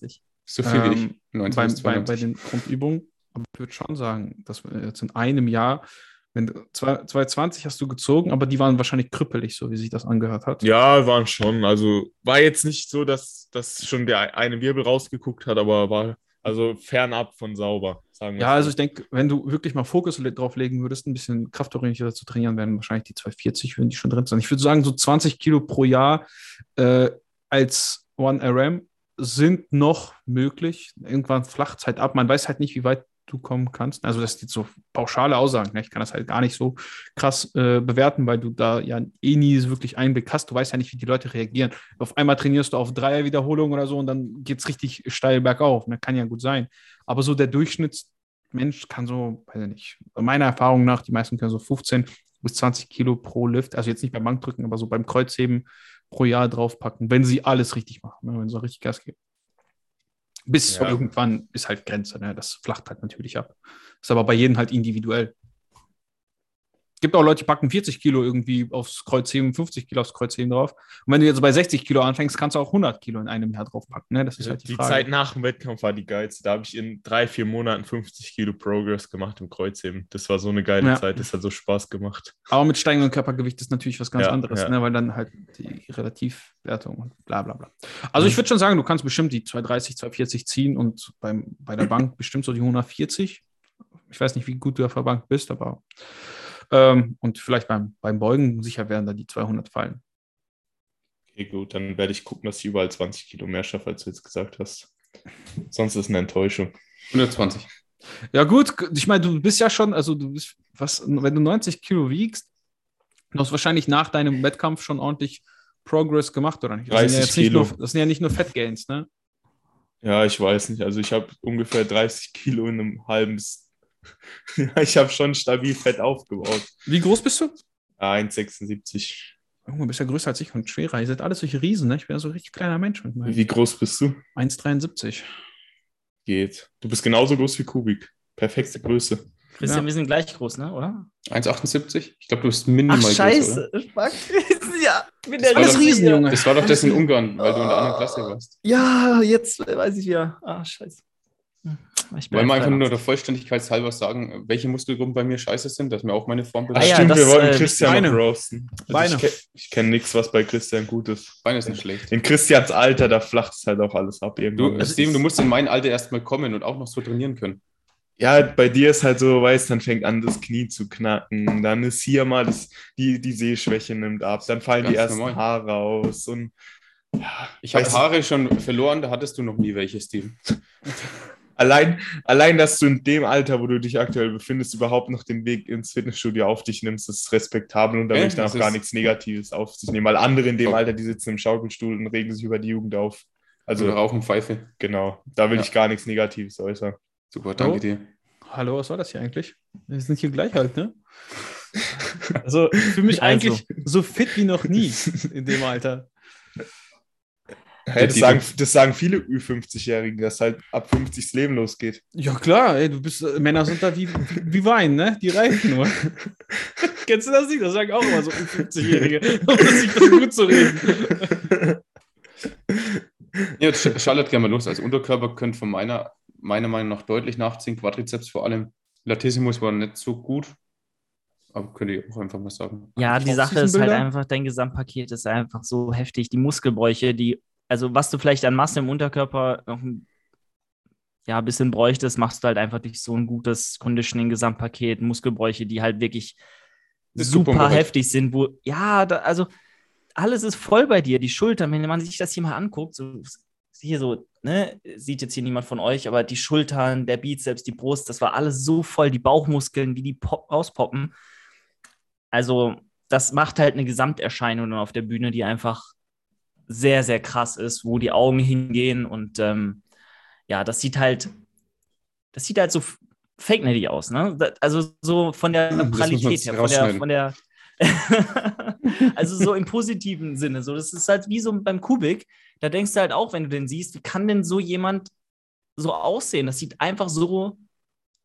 So viel wie Ähm, ich. 90 bei, bei, bei 92. den Grundübungen. Aber ich würde schon sagen, dass wir jetzt in einem Jahr, wenn du- zwei- 220 hast du gezogen, aber die waren wahrscheinlich krüppelig, so wie sich das angehört hat. Ja, waren schon. Also war jetzt nicht so, dass, dass schon der eine Wirbel rausgeguckt hat, aber war also fernab von sauber, sagen wir Ja, also so. ich denke, wenn du wirklich mal Fokus le- drauf legen würdest, ein bisschen kraftorientierter zu trainieren, wären wahrscheinlich die 240, würden die schon drin sein. Ich würde sagen, so 20 Kilo pro Jahr äh, als One RM sind noch möglich. Irgendwann flacht es halt ab. Man weiß halt nicht, wie weit du kommen kannst. Also das ist jetzt so pauschale Aussagen. Ne? Ich kann das halt gar nicht so krass äh, bewerten, weil du da ja eh nie wirklich Einblick hast. Du weißt ja nicht, wie die Leute reagieren. Auf einmal trainierst du auf Dreier-Wiederholungen oder so und dann geht es richtig steil bergauf. Ne? Kann ja gut sein. Aber so der Durchschnittsmensch kann so, weiß ich nicht, meiner Erfahrung nach, die meisten können so 15 bis 20 Kilo pro Lift, also jetzt nicht beim Bankdrücken, aber so beim Kreuzheben pro Jahr draufpacken, wenn sie alles richtig machen, ne? wenn sie richtig Gas geben. Bis Ja. irgendwann ist halt Grenze, ne? das flacht halt natürlich ab. Ist aber bei jedem halt individuell. Gibt auch Leute, die packen 40 Kilo irgendwie aufs Kreuzheben, 50 Kilo aufs Kreuzheben drauf. Und wenn du jetzt bei 60 Kilo anfängst, kannst du auch 100 Kilo in einem Jahr draufpacken. Ne? Das ist halt die, die Frage. Zeit nach dem Wettkampf war die geilste. Da habe ich in drei, vier Monaten 50 Kilo Progress gemacht im Kreuzheben. Das war so eine geile Ja. Zeit. Das hat so Spaß gemacht. Aber mit steigendem Körpergewicht ist natürlich was ganz Ja, anderes. Ne? weil dann halt die Relativwertung und bla bla bla. Also ich würde schon sagen, du kannst bestimmt die 230, 240 ziehen und beim, bei der Bank bestimmt so die 140. Ich weiß nicht, wie gut du auf der Bank bist, aber ähm, und vielleicht beim, beim Beugen sicher werden da die 200 fallen. Okay, gut, dann werde ich gucken, dass ich überall 20 Kilo mehr schaffe, als du jetzt gesagt hast. Sonst ist es eine Enttäuschung. 120. Ja gut, ich meine, du bist ja schon, also du bist, was, wenn du 90 Kilo wiegst, du hast wahrscheinlich nach deinem Wettkampf schon ordentlich Progress gemacht, oder nicht? Das sind ja 30 jetzt nicht Kilo. nur, das sind ja nicht nur Fat Gains, ne? Ja, ich weiß nicht. Also ich habe ungefähr 30 Kilo in einem halben. S- *laughs* Ja, ich habe schon stabil Fett aufgebaut. Wie groß bist du? Ah, 1,76. Oh, du bist ja größer als ich und schwerer. Ihr seid alles solche Riesen, ne? Ich bin ja so ein richtig kleiner Mensch mit meinem Wie groß bist du? 1,73. Geht. Du bist genauso groß wie Kubik. Perfekte Größe. Christian, Ja. wir sind gleich groß, ne? Oder? 1,78? Ich glaube, du bist minimal Ach, scheiße. oder? Fuck. *laughs* ja, bin Das war Alles doch- Riesen, Junge. Das war doch *laughs* das in Ungarn, weil du in der anderen Klasse warst. Ja, jetzt weiß ich ja. Ah, scheiße. Ich Wollen wir einfach nur 83. der Vollständigkeit halber sagen, welche Muskelgruppen bei mir scheiße sind, dass mir auch meine Form Ah ja, stimmt, das, wir wollten äh, Christian noch roasten. Also Beine. Ich, ke ich kenne nichts, was bei Christian gut ist. Beine ist nicht schlecht. In Christians Alter, da flacht es halt auch alles ab Du. Also Steven, du musst in mein Alter erstmal kommen und auch noch so trainieren können. Ja, bei dir ist halt so, weißt, dann fängt an, das Knie zu knacken, dann ist hier mal das, die, die Sehschwäche nimmt ab, dann fallen die Ganz ersten normal. Haare aus und ja, Ich habe Haare schon verloren, da hattest du noch nie welche, Steven. *laughs* Allein, allein, dass du in dem Alter, wo du dich aktuell befindest, überhaupt noch den Weg ins Fitnessstudio auf dich nimmst, ist respektabel und da will ich dann auch gar nichts Negatives auf sich nehmen, weil andere in dem. Alter, die sitzen im Schaukelstuhl und regen sich über die Jugend auf. Also Also, rauchen Pfeife. genau, da will Ja. ich gar nichts Negatives äußern. Super, danke Oh. dir. Hallo, was war das hier eigentlich? Wir sind hier gleich alt, ne? *laughs* Also, ich fühle mich Also. eigentlich so fit wie noch nie *laughs* in dem Alter. Hey, das, sagen, das sagen viele Ü50-Jährigen, dass halt ab 50 das Leben losgeht. Ja, klar, ey, du bist, äh, Männer sind da wie, wie, Wein, ne? Die reifen nur. *laughs* Kennst du das nicht? Das sagen auch immer so 50-Jährige, *laughs* um sich das gut zu reden. Ja, schaltet gerne mal los. Also Unterkörper könnt von meiner, meiner Meinung nach deutlich nachziehen. Quadrizeps vor allem. Latissimus war nicht so gut. Aber könnt ihr auch einfach mal sagen. Ja, die Sache ist halt einfach, dein Gesamtpaket ist einfach so heftig. Die Muskelbräuche, die, also was du vielleicht an Masse im Unterkörper noch ein ja, ein bisschen bräuchtest, machst du halt einfach durch so ein gutes Conditioning-Gesamtpaket, Muskelbräuche, die halt wirklich Das super heftig sind, wo, ja, da, also alles ist voll bei dir, die Schultern, wenn man sich das hier mal anguckt, so hier so, ne, sieht jetzt hier niemand von euch, aber die Schultern, der Bizeps, die Brust, das war alles so voll, die Bauchmuskeln, wie die pop rauspoppen. Also, das macht halt eine Gesamterscheinung auf der Bühne, die einfach sehr, sehr krass ist, wo die Augen hingehen und ähm, ja, das sieht halt, das sieht halt so f- fake-netty aus, ne? Also so von der Hm, das Neutralität her, von der, von der *laughs* also so im positiven Sinne. So, das ist halt wie so beim Kubik. Da denkst du halt auch, wenn du den siehst, wie kann denn so jemand so aussehen? Das sieht einfach so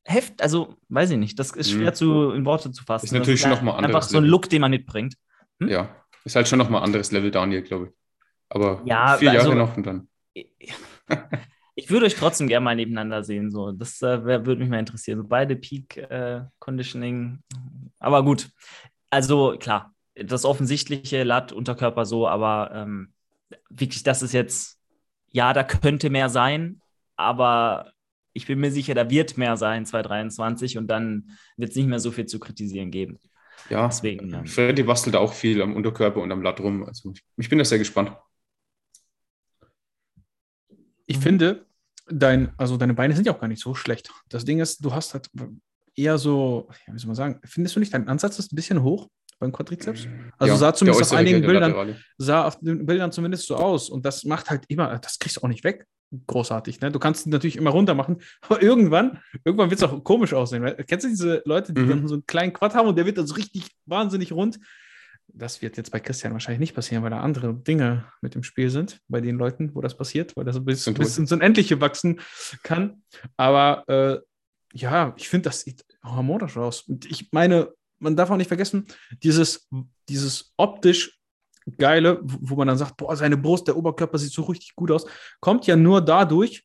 heft, also weiß ich nicht, das ist schwer Mhm. zu in Worte zu fassen. Ist natürlich das schon noch mal einfach so ein. Look, den man mitbringt. Hm? Ja, ist halt schon nochmal anderes Level, Daniel, glaube ich. Aber Ja, vier also- Jahre noch und dann. *laughs* Ich würde euch trotzdem gerne mal nebeneinander sehen. So. Das äh, würde mich mal interessieren. So beide Peak äh, Conditioning. Aber gut. Also klar, das offensichtliche Lat, Unterkörper so, aber ähm, wirklich, das ist jetzt, ja, da könnte mehr sein, aber ich bin mir sicher, da wird mehr sein 2023 und dann wird es nicht mehr so viel zu kritisieren geben. Ja, Deswegen, ja. Freddy bastelt auch viel am Unterkörper und am Latt rum. Also ich, ich bin da sehr gespannt. Ich finde, dein, also deine Beine sind ja auch gar nicht so schlecht. Das Ding ist, du hast halt eher so, ja, wie soll man sagen, findest du nicht, dein Ansatz ist ein bisschen hoch beim Quadrizeps? Also Ja, sah zumindest auf einigen Bildern, sah auf den Bildern zumindest so aus. Und das macht halt immer, das kriegst du auch nicht weg. Großartig, ne? Du kannst natürlich immer runter machen, *laughs* aber irgendwann, irgendwann wird es auch komisch aussehen. Weil, kennst du diese Leute, die Mhm. dann so einen kleinen Quad haben und der wird dann so richtig wahnsinnig rund? Das wird jetzt bei Christian wahrscheinlich nicht passieren, weil da andere Dinge mit im Spiel sind, bei den Leuten, wo das passiert, weil das bis, Sind bis wohl. ins Unendliche wachsen kann. Aber äh, ja, ich finde, das sieht harmonisch aus. Und ich meine, man darf auch nicht vergessen, dieses, dieses optisch geile, wo man dann sagt, boah, seine Brust, der Oberkörper sieht so richtig gut aus, kommt ja nur dadurch,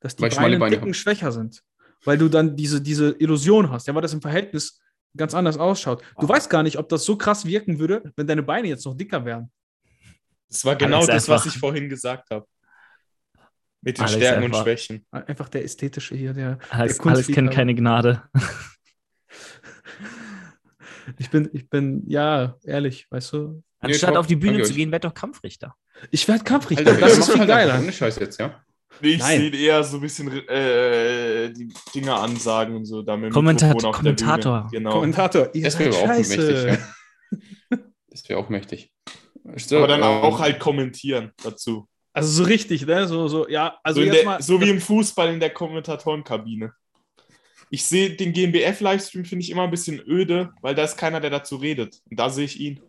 dass die Beine, Beine Ticken haben. schwächer sind. Weil du dann diese, diese Illusion hast, ja, weil das im Verhältnis ganz anders ausschaut. Du Ah. weißt gar nicht, ob das so krass wirken würde, wenn deine Beine jetzt noch dicker wären. Das war genau Alex das, was einfach- ich vorhin gesagt habe. Mit den Alex Stärken und einfach- Schwächen. Einfach der ästhetische hier, der. Alex, der Alex kennt keine Gnade. *laughs* Ich bin, ich bin, ja, ehrlich, weißt du. Anstatt top, auf die Bühne zu gehen, werd doch Kampfrichter. Ich werde Kampfrichter. Alter, das ist viel halt geiler. Ohne Scheiß jetzt, ja. Ich Nein. sehe eher so ein bisschen äh, die Dinger ansagen und so. Da mit dem Kommentat- Mikrofon auf der Kommentator. Bühne. Genau. Kommentator, ihr Das wäre auch mächtig, ja. *laughs* Das wäre auch mächtig. So, Aber dann ähm, auch halt kommentieren dazu. Also so richtig, ne? So, so, ja, also so, jetzt der, mal. so wie im Fußball in der Kommentatorenkabine. Ich sehe den GmbF-Livestream, finde ich immer ein bisschen öde, weil da ist keiner, der dazu redet. Und da sehe ich ihn.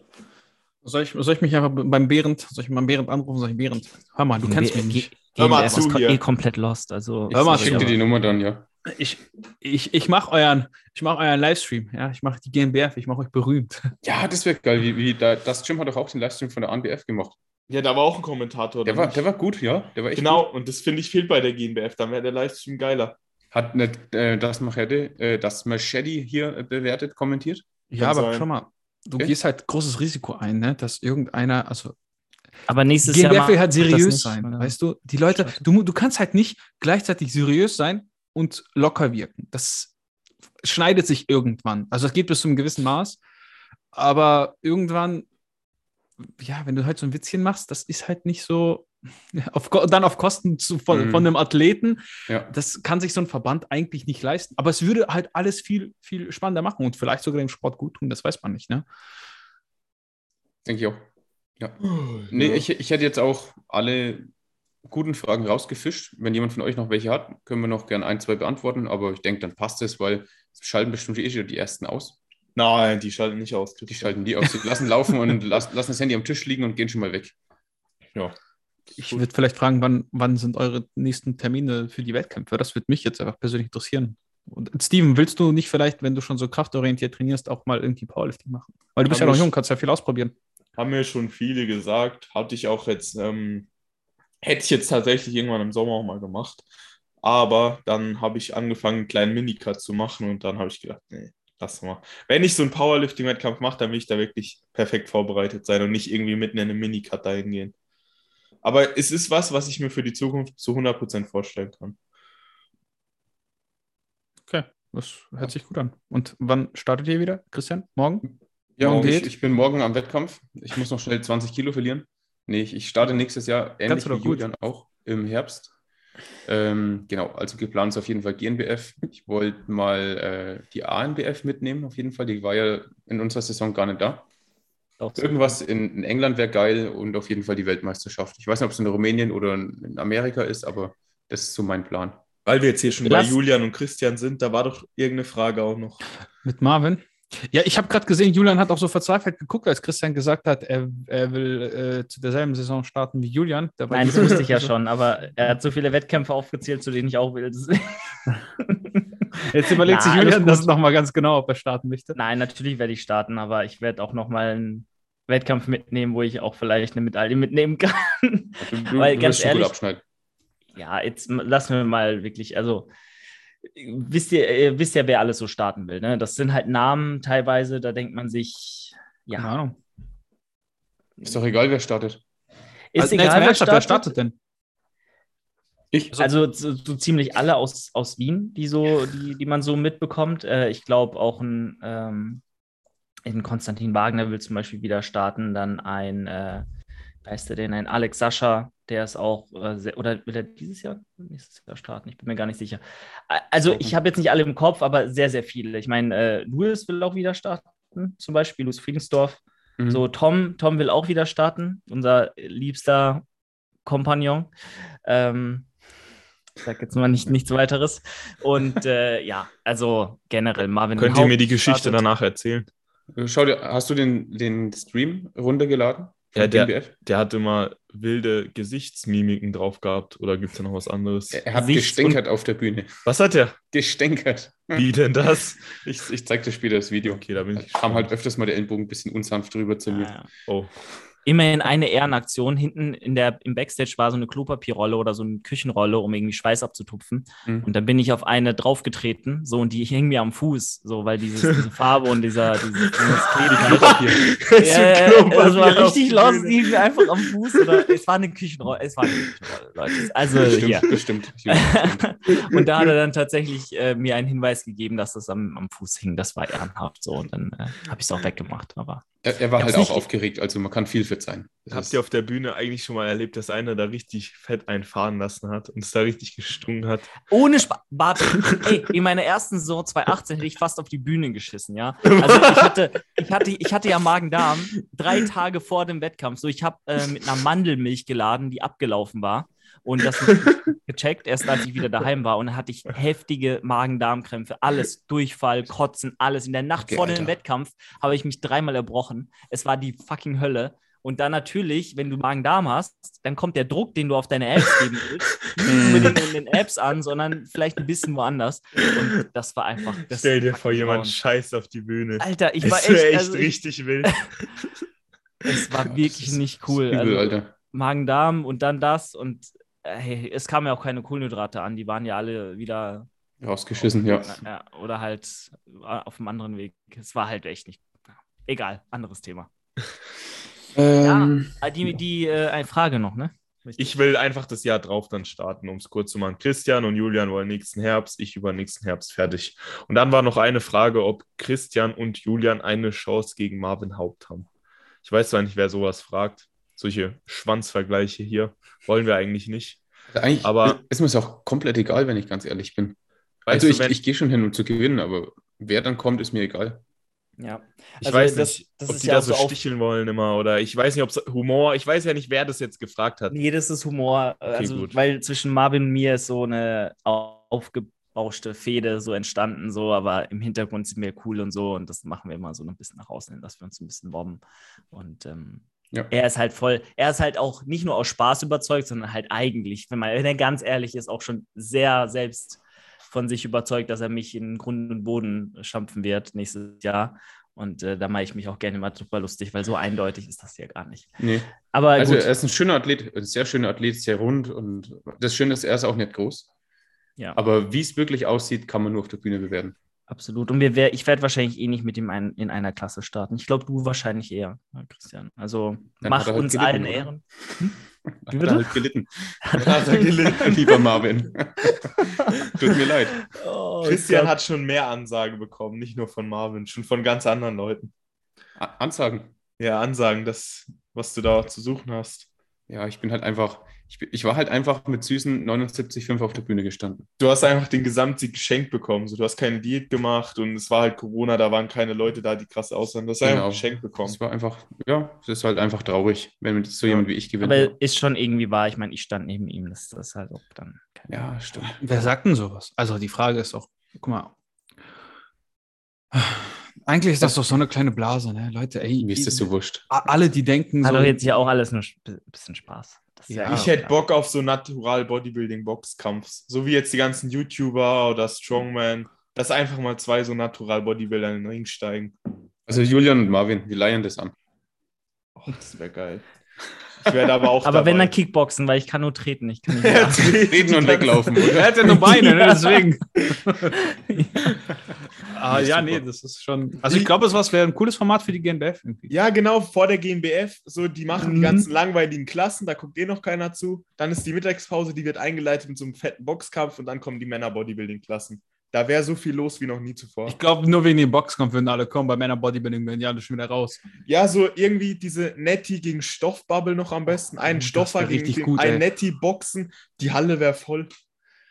Soll ich, soll ich mich einfach beim Behrend, soll ich mal Behrend anrufen? Sag ich, Behrend, hör mal, du kennst mich nicht. Hör mal GmbF zu hier. eh komplett lost. Also, Hör mal, Ich schicke dir die Nummer dann, ja. Ich, ich, ich mache euren, ich mach euren Livestream, ja, ich mache die GmbF, ich mache euch berühmt. Ja, das wäre geil. Wie, wie, da, das Jim hat doch auch den Livestream von der ANBF gemacht. Ja, da war auch ein Kommentator. Der war, nicht? der war gut, ja. Der war echt genau, und das finde ich fehlt bei der GmbF. Dann wäre der Livestream geiler. Hat nicht äh, das Machete, äh, das Machete hier äh, bewertet, kommentiert? Ja, Kann aber sein. schau mal, du Okay. gehst halt großes Risiko ein, ne? dass irgendeiner, also Aber nächstes Jahr. GmbF will macht halt das seriös nicht, sein, oder? weißt du? Die Leute, du, du kannst halt nicht gleichzeitig seriös sein und locker wirken. Das schneidet sich irgendwann. Also es geht bis zu einem gewissen Maß, aber irgendwann, ja, wenn du halt so ein Witzchen machst, das ist halt nicht so, *laughs* auf, dann auf Kosten zu, von, Mhm. von einem Athleten, Ja. das kann sich so ein Verband eigentlich nicht leisten. Aber es würde halt alles viel, viel spannender machen und vielleicht sogar dem Sport gut tun, das weiß man nicht, ne? Denke ich auch. Ja. Nee, Ja. ich, ich hätte jetzt auch alle guten Fragen rausgefischt. Wenn jemand von euch noch welche hat, können wir noch gerne ein, zwei beantworten, aber ich denke, dann passt es, weil es schalten bestimmt eh schon die ersten aus. Nein, die schalten nicht aus. Die schalten die aus, die lassen laufen und *laughs* lassen, lassen das Handy am Tisch liegen und gehen schon mal weg. Ja. Ich würde vielleicht fragen, wann, wann sind eure nächsten Termine für die Wettkämpfe? Das würde mich jetzt einfach persönlich interessieren. Und Steven, willst du nicht vielleicht, wenn du schon so kraftorientiert trainierst, auch mal irgendwie Powerlifting machen? Weil du bist ja noch jung, kannst ja viel ausprobieren. Haben mir schon viele gesagt. Hatte ich auch jetzt, ähm, hätte ich jetzt tatsächlich irgendwann im Sommer auch mal gemacht. Aber dann habe ich angefangen, einen kleinen Minicut zu machen und dann habe ich gedacht, nee, lass mal. Wenn ich so einen Powerlifting-Wettkampf mache, dann will ich da wirklich perfekt vorbereitet sein und nicht irgendwie mitten in einem Minicut dahin gehen. Aber es ist was, was ich mir für die Zukunft zu 100% vorstellen kann. Okay, das hört sich gut an. Und wann startet ihr wieder, Christian? Morgen? Ja, Morgen und ich, ich bin morgen am Wettkampf. Ich muss noch schnell 20 Kilo verlieren. Nee, ich, ich starte nächstes Jahr ähnlich wie doch gut. Julian auch im Herbst. Ähm, genau, also geplant ist auf jeden Fall GNBF. Ich wollte mal äh, die ANBF mitnehmen, auf jeden Fall. Die war ja in unserer Saison gar nicht da. Auch so. Irgendwas in, in England wäre geil und auf jeden Fall die Weltmeisterschaft. Ich weiß nicht, ob es in Rumänien oder in Amerika ist, aber das ist so mein Plan. Weil wir jetzt hier schon Lass- bei Julian und Christian sind, da war doch irgendeine Frage auch noch. Mit Marvin? Ja, ich habe gerade gesehen, Julian hat auch so verzweifelt geguckt, als Christian gesagt hat, er, er will äh, zu derselben Saison starten wie Julian. Da war Nein, das wusste ich ja so- schon, aber er hat so viele Wettkämpfe aufgezählt, zu denen ich auch will. *laughs* Jetzt überlegt sich Na, alles Julian das nochmal ganz genau, ob er starten möchte. Nein, natürlich werde ich starten, aber ich werde auch noch mal einen Wettkampf mitnehmen, wo ich auch vielleicht eine Medaille mitnehmen kann. Du, du, Weil du ganz wirst schon gut ehrlich- abschneiden. ja, jetzt lassen wir mal wirklich, also wisst ihr, ihr wisst ja, wer alles so starten will. Ne? Das sind halt Namen teilweise, da denkt man sich, Keine ja, Ahnung. Ist doch egal, wer startet. ist Also, nee, egal, mal wer ernsthaft, wer startet. startet denn? Ich? Also so, so ziemlich alle aus, aus Wien, die so, die, die man so mitbekommt. Äh, ich glaube auch ein, ähm, ein Konstantin Wagner will zum Beispiel wieder starten, dann ein, äh, wer heißt der denn, ein Alex Sascha, der ist auch, äh, sehr, oder will er dieses Jahr, nächstes Jahr starten? Ich bin mir gar nicht sicher. Also ich habe jetzt nicht alle im Kopf, aber sehr, sehr viele. Ich meine, äh, Louis will auch wieder starten, zum Beispiel, Louis Friedensdorf. Mhm. So, Tom, Tom will auch wieder starten, unser liebster Kompagnon. Ähm, ich sag jetzt mal nicht, nichts weiteres. Und äh, ja, also generell Marvin. Könnt ihr Haupt mir die Geschichte startet. danach erzählen? Schau dir, hast du den, den Stream runtergeladen? Ja, der-? Der hat immer wilde Gesichtsmimiken drauf gehabt. Oder gibt es da noch was anderes? Er hat Gesichts- gestänkert auf der Bühne. Was hat der? Gestänkert. Wie denn das? *laughs* Ich, ich zeig dir später das Video. Okay, da bin ich. kam halt öfters mal der Ellenbogen ein bisschen unsanft drüber zu mir. Ja, ja. Oh. Immerhin eine Ehrenaktion. Hinten in der, im Backstage war so eine Klopapierrolle oder so eine Küchenrolle, um irgendwie Schweiß abzutupfen. Mhm. Und dann bin ich auf eine draufgetreten, so und die hing mir am Fuß, so weil dieses, diese Farbe und dieser *laughs* dieses, dieses Klebigkeit. *laughs* Ja, ja, das war richtig los, die hing mir einfach am Fuß. Oder es war eine Küchenrolle, es war eine Küchenrolle, Leute. Also. Bestimmt, bestimmt. Julian, Und da hat er dann tatsächlich äh, mir einen Hinweis gegeben, dass das am, am Fuß hing. Das war ehrenhaft so. Und dann äh, habe ich es auch weggemacht. Aber Er, er war halt auch aufgeregt, also man kann viel verzeihen. Das Habt ihr auf der Bühne eigentlich schon mal erlebt, dass einer da richtig fett einfahren lassen hat und es da richtig gestunken hat? ohne Spaß. Ey, in meiner ersten Saison 2018 hätte ich fast auf die Bühne geschissen, ja. Also ich hatte, ich hatte, ich hatte ja Magen-Darm drei Tage vor dem Wettkampf. So, ich habe äh, mit einer Mandelmilch geladen, die abgelaufen war. Und das *laughs* nicht gecheckt, erst als ich wieder daheim war. Und dann hatte ich heftige Magen-Darm-Krämpfe, alles, Durchfall, Kotzen, alles. In der Nacht Okay, vor dem Alter. Wettkampf habe ich mich dreimal erbrochen. Es war die fucking Hölle. Und dann natürlich, wenn du Magen-Darm hast, dann kommt der Druck, den du auf deine Apps geben willst, *laughs* nicht unbedingt in den Apps an, sondern vielleicht ein bisschen woanders. Und das war einfach. Das Stell dir vor, jemand scheißt auf die Bühne. Alter, ich war das echt. echt also ich, richtig wild. *laughs* es war wirklich nicht cool. Übel, Also. Magen-Darm und dann das und hey, es kamen ja auch keine Kohlenhydrate an, die waren ja alle wieder Rausgeschissen, ja. Ja, oder halt äh, auf einem anderen Weg. Es war halt echt nicht. ja. Egal, anderes Thema. *laughs* Ähm, Ah, Die, die äh, eine Frage noch, ne? Ich will einfach das Jahr drauf dann starten, um es kurz zu machen. Christian und Julian wollen nächsten Herbst, ich über nächsten Herbst fertig. Und dann war noch eine Frage, ob Christian und Julian eine Chance gegen Marvin Haupt haben. Ich weiß zwar nicht, wer sowas fragt. Solche Schwanzvergleiche hier wollen wir eigentlich nicht. eigentlich aber- ist mir es auch komplett egal, wenn ich ganz ehrlich bin. Also ich, ich gehe schon hin, um zu gewinnen, aber wer dann kommt, ist mir egal. Ja. Ich Also weiß das- nicht, das ob ist die ja da auch so sticheln wollen immer oder ich weiß nicht, ob es Humor, ich weiß ja nicht, wer das jetzt gefragt hat. Nee, das ist Humor. also, gut. weil zwischen Marvin und mir ist so eine aufgebauschte Fehde so entstanden, so, aber im Hintergrund sind wir cool und so und das machen wir immer so ein bisschen nach außen hin, dass wir uns ein bisschen wobben. Und ähm, Ja. er ist halt voll, er ist halt auch nicht nur aus Spaß überzeugt, sondern halt eigentlich, wenn man, wenn er ganz ehrlich ist, auch schon sehr selbst von sich überzeugt, dass er mich in Grund und Boden stampfen wird nächstes Jahr. Und äh, da mache ich mich auch gerne mal super lustig, weil so eindeutig ist das ja gar nicht. Nee. Aber Also gut. er ist ein schöner Athlet, ein sehr schöner Athlet, sehr rund und das Schöne ist, er ist auch nicht groß. ja. Aber wie es wirklich aussieht, kann man nur auf der Bühne bewerten. Absolut. Und wir wär, ich werde wahrscheinlich eh nicht mit ihm ein, in einer Klasse starten. Ich glaube, du wahrscheinlich eher, Christian. Also Dann mach hat er halt uns gelitten, allen oder? Ehren. Hat Wie er bitte? halt gelitten. Hat er gelitten. Lieber Marvin. *laughs* Tut mir leid. Oh, Christian hat schon mehr Ansage bekommen, nicht nur von Marvin, schon von ganz anderen Leuten. A- Ansagen. Ja, Ansagen, das, was du da zu suchen hast. Ja, ich bin halt einfach, ich, ich war halt einfach mit süßen 79,5 auf der Bühne gestanden. Du hast einfach den Gesamtsieg geschenkt bekommen. So, du hast keine Diät gemacht und es war halt Corona, da waren keine Leute da, die krass aussahen. Du hast einfach Genau. geschenkt bekommen. Es war einfach, ja, es ist halt einfach traurig, wenn so jemand wie ich gewinnt. Aber ist schon irgendwie wahr. Ich meine, ich stand neben ihm. Das, das ist halt auch dann. Keine ja, stimmt. Wer sagt denn sowas? Also die Frage ist auch, guck mal. Eigentlich ist das doch so eine kleine Blase, ne? Leute, ey. Mir ist das so wurscht. Alle, die denken Hat so. doch jetzt hier auch alles nur ein bisschen Spaß. Ja, Ich hätte. Bock auf so Natural Bodybuilding Boxkampf. So wie jetzt die ganzen YouTuber oder Strongman. Dass einfach mal zwei so Natural Bodybuilder in den Ring steigen. Also Julian und Marvin, wir leihen das an. Oh, das wäre geil. Ich werde aber auch. Aber wenn dabei. dann Kickboxen, weil ich kann nur treten. Ich kann *laughs* nicht Ja, mehr. Reden und weglaufen, Er hat ja nur Beine, ne? *laughs* deswegen. *laughs* ah, ja, nee, das ist schon. Also ich glaube, es wäre ein cooles Format für die GNBF irgendwie. Ja, genau, vor der GmbF, so die machen die Mhm. ganzen langweiligen Klassen, da guckt eh noch keiner zu. Dann ist die Mittagspause, die wird eingeleitet mit so einem fetten Boxkampf und dann kommen die Männer-Bodybuilding-Klassen. Da wäre so viel los wie noch nie zuvor. Ich glaube, nur wegen dem Boxkampf würden alle kommen. Bei Männer Bodybuilding werden die alle schon wieder raus. Ja, so irgendwie diese Netty gegen Stoffbubble noch am besten. Einen Oh, Stoffer gegen richtig den, gut, einen ey. Netty boxen. Die Halle wäre voll.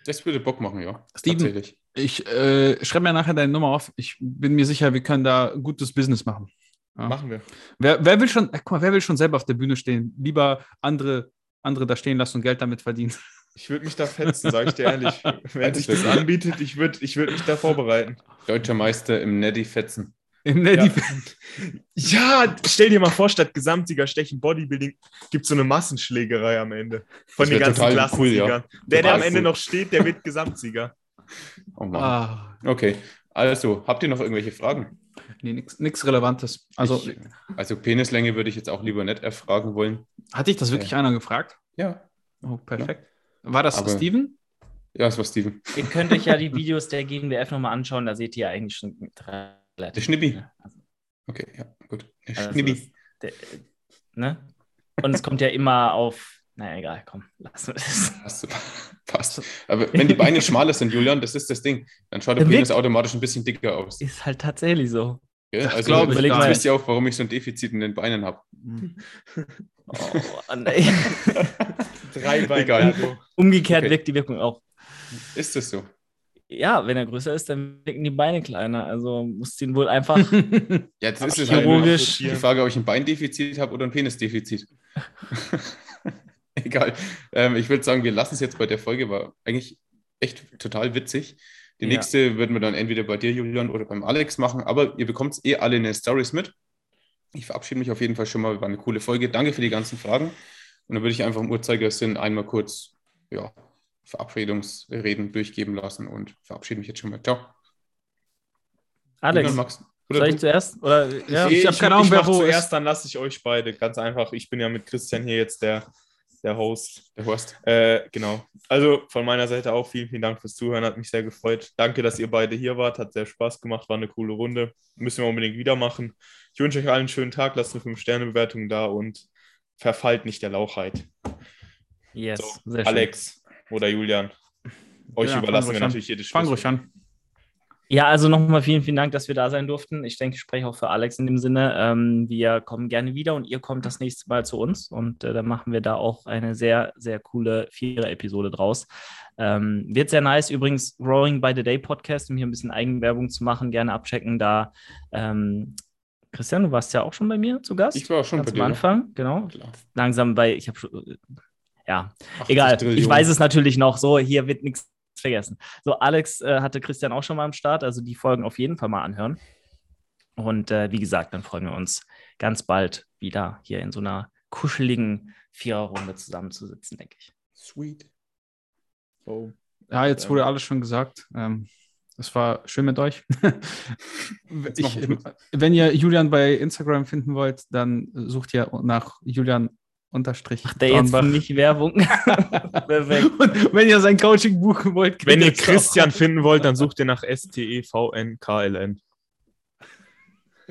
Das würde Bock machen, ja. Steven. Tatsächlich. Ich äh, schreibe mir nachher deine Nummer auf. Ich bin mir sicher, wir können da gutes Business machen. Ja. Machen wir. Wer, wer will schon, äh, guck mal, wer will schon selber auf der Bühne stehen? Lieber andere, andere da stehen lassen und Geld damit verdienen. Ich würde mich da fetzen, sage ich dir ehrlich. *laughs* Wenn sich das anbietet, ich würde ich würd mich da vorbereiten. Deutscher Meister im Neddy Fetzen. Im Neddy. Ja, stell dir mal vor, statt Gesamtsieger Stechen Bodybuilding gibt es so eine Massenschlägerei am Ende. Von den ganzen total cool, Klassensiegern. ja. Der, der am Ende cool. noch steht, der wird Gesamtsieger. Oh Mann. Ah, Okay, also, habt ihr noch irgendwelche Fragen? nee, nichts Relevantes. Also, ich, also Penislänge würde ich jetzt auch lieber nicht erfragen wollen. hat dich das wirklich einer gefragt? Ja, Oh, perfekt. War das Aber- Steven? ja, es war Steven. Ihr könnt euch ja die *laughs* Videos der GNBF nochmal anschauen. Da seht ihr eigentlich schon relativ. Der Schnippi. Also, Okay, ja, gut. Der also Schnippi. der, ne? Und es kommt ja immer auf. Naja, egal, komm, lassen wir das. Passt, *laughs* passt. Aber wenn die Beine schmaler sind, Julian, das ist das Ding, dann schaut der Weg- Penis automatisch ein bisschen dicker aus. Ist halt tatsächlich so. Gell? Das Also, glaub ich jetzt wisst ihr auch, warum ich so ein Defizit in den Beinen habe. Oh. *laughs* Drei Beine. Egal. Also, Umgekehrt Okay. wirkt die Wirkung auch. Ist das so? Ja, wenn er größer ist, dann wirken die Beine kleiner. Also musst du ihn wohl einfach. *laughs* Jetzt ist es halt chirurgisch- die Frage, ob ich ein Beindefizit habe oder ein Penisdefizit. *laughs* Egal. Ähm, ich würde sagen, wir lassen es jetzt bei der Folge, war eigentlich echt total witzig. Die Ja. nächste würden wir dann entweder bei dir, Julian, oder beim Alex machen, aber ihr bekommt eh alle in den Stories mit. Ich verabschiede mich auf jeden Fall schon mal, war eine coole Folge. Danke für die ganzen Fragen. Und dann würde ich einfach im Uhrzeigersinn einmal kurz ja, Verabredungsreden durchgeben lassen und verabschiede mich jetzt schon mal. Ciao. Alex, Max. Oder soll ich du? zuerst? Oder, ja, ich hab keine Ahnung, ich wer wo zuerst, ist. dann lasse ich euch beide. Ganz einfach. Ich bin ja mit Christian hier jetzt der der Host. Der Horst. Äh, genau. Also von meiner Seite auch vielen, vielen Dank fürs Zuhören. Hat mich sehr gefreut. Danke, dass ihr beide hier wart. Hat sehr Spaß gemacht. War eine coole Runde. Müssen wir unbedingt wieder machen. Ich wünsche euch allen einen schönen Tag. Lasst eine 5-Sterne-Bewertung da und verfallt nicht der Lauchheit. Yes, So, sehr schön. Alex oder Julian. Euch Ja, überlassen wir natürlich jedes Fang ruhig an. Ja, also nochmal vielen, vielen Dank, dass wir da sein durften. Ich denke, ich spreche auch für Alex in dem Sinne. Ähm, wir kommen gerne wieder und ihr kommt das nächste Mal zu uns und äh, dann machen wir da auch eine sehr, sehr coole Vierer-Episode draus. Ähm, wird sehr nice. Übrigens, Growing by the Day Podcast, um hier ein bisschen Eigenwerbung zu machen, gerne abchecken. Da, ähm, Christian, du warst ja auch schon bei mir zu Gast. Ich war auch schon Ganz bei am dir. ne? Anfang, genau. Klar. Langsam bei, ich habe schon, ja, 80 Egal, ich Trillionen. weiß es natürlich noch. So, hier wird nichts vergessen. So, Alex äh, hatte Christian auch schon mal am Start, also die Folgen auf jeden Fall mal anhören. Und äh, wie gesagt, dann freuen wir uns ganz bald wieder hier in so einer kuscheligen Viererrunde zusammenzusitzen, denke ich. Sweet. So. Ja, jetzt wurde alles schon gesagt. Ähm, es war schön mit euch. *laughs* ich, wenn ihr Julian bei Instagram finden wollt, dann sucht ihr nach Julian unterstrich Macht der jetzt nicht Werbung? *laughs* Perfekt. Und wenn ihr sein Coaching buchen wollt, Wenn ihr Christian finden wollt, dann sucht ihr nach E S-T-E-V-N-K-L-N.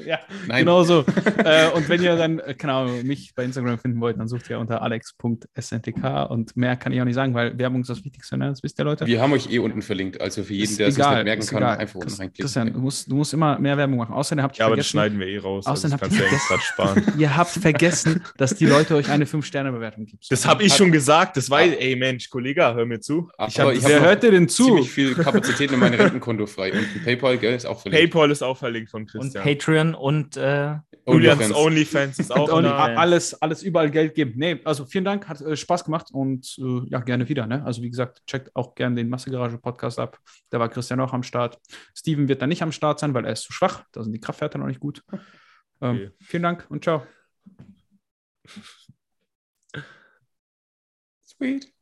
Ja, Nein, genau so. äh, und wenn ihr dann, keine Ahnung, mich bei Instagram finden wollt, dann sucht ihr unter alex.sntk und mehr kann ich auch nicht sagen, weil Werbung ist das Wichtigste, ne? das wisst ihr, Leute. wir haben euch eh unten verlinkt. Also für jeden, Ist der es nicht merken kann, egal. einfach unten reinklicken. Christian, du musst, du musst immer mehr Werbung machen. Außerdem habt ihr Ja, aber das vergessen, schneiden wir eh raus. Also Außerdem du habt ja ihr *laughs* ihr habt vergessen, dass die Leute euch eine 5-Sterne-Bewertung geben. Das habe ich schon gesagt. Das war, ey Mensch, Kollege, hör mir zu. Aber Ich hab ich Wer hört dir denn zu? ziemlich viel Kapazität in meinem Rentenkonto frei. Und PayPal, gell, ist auch verlinkt. PayPal ist auch verlinkt von Und Christian. Patreon und äh, Julians OnlyFans. OnlyFans ist auch da. alles, alles überall Geld geben. Nee, also vielen Dank, hat äh, Spaß gemacht und äh, ja, gerne wieder. Ne? Also wie gesagt, checkt auch gerne den Massegarage Podcast ab. Da war Christian auch am Start. Steven wird da nicht am Start sein, weil er ist zu schwach. Da sind die Kraftwerte noch nicht gut. *laughs* Ähm, Okay. Vielen Dank und ciao. Sweet.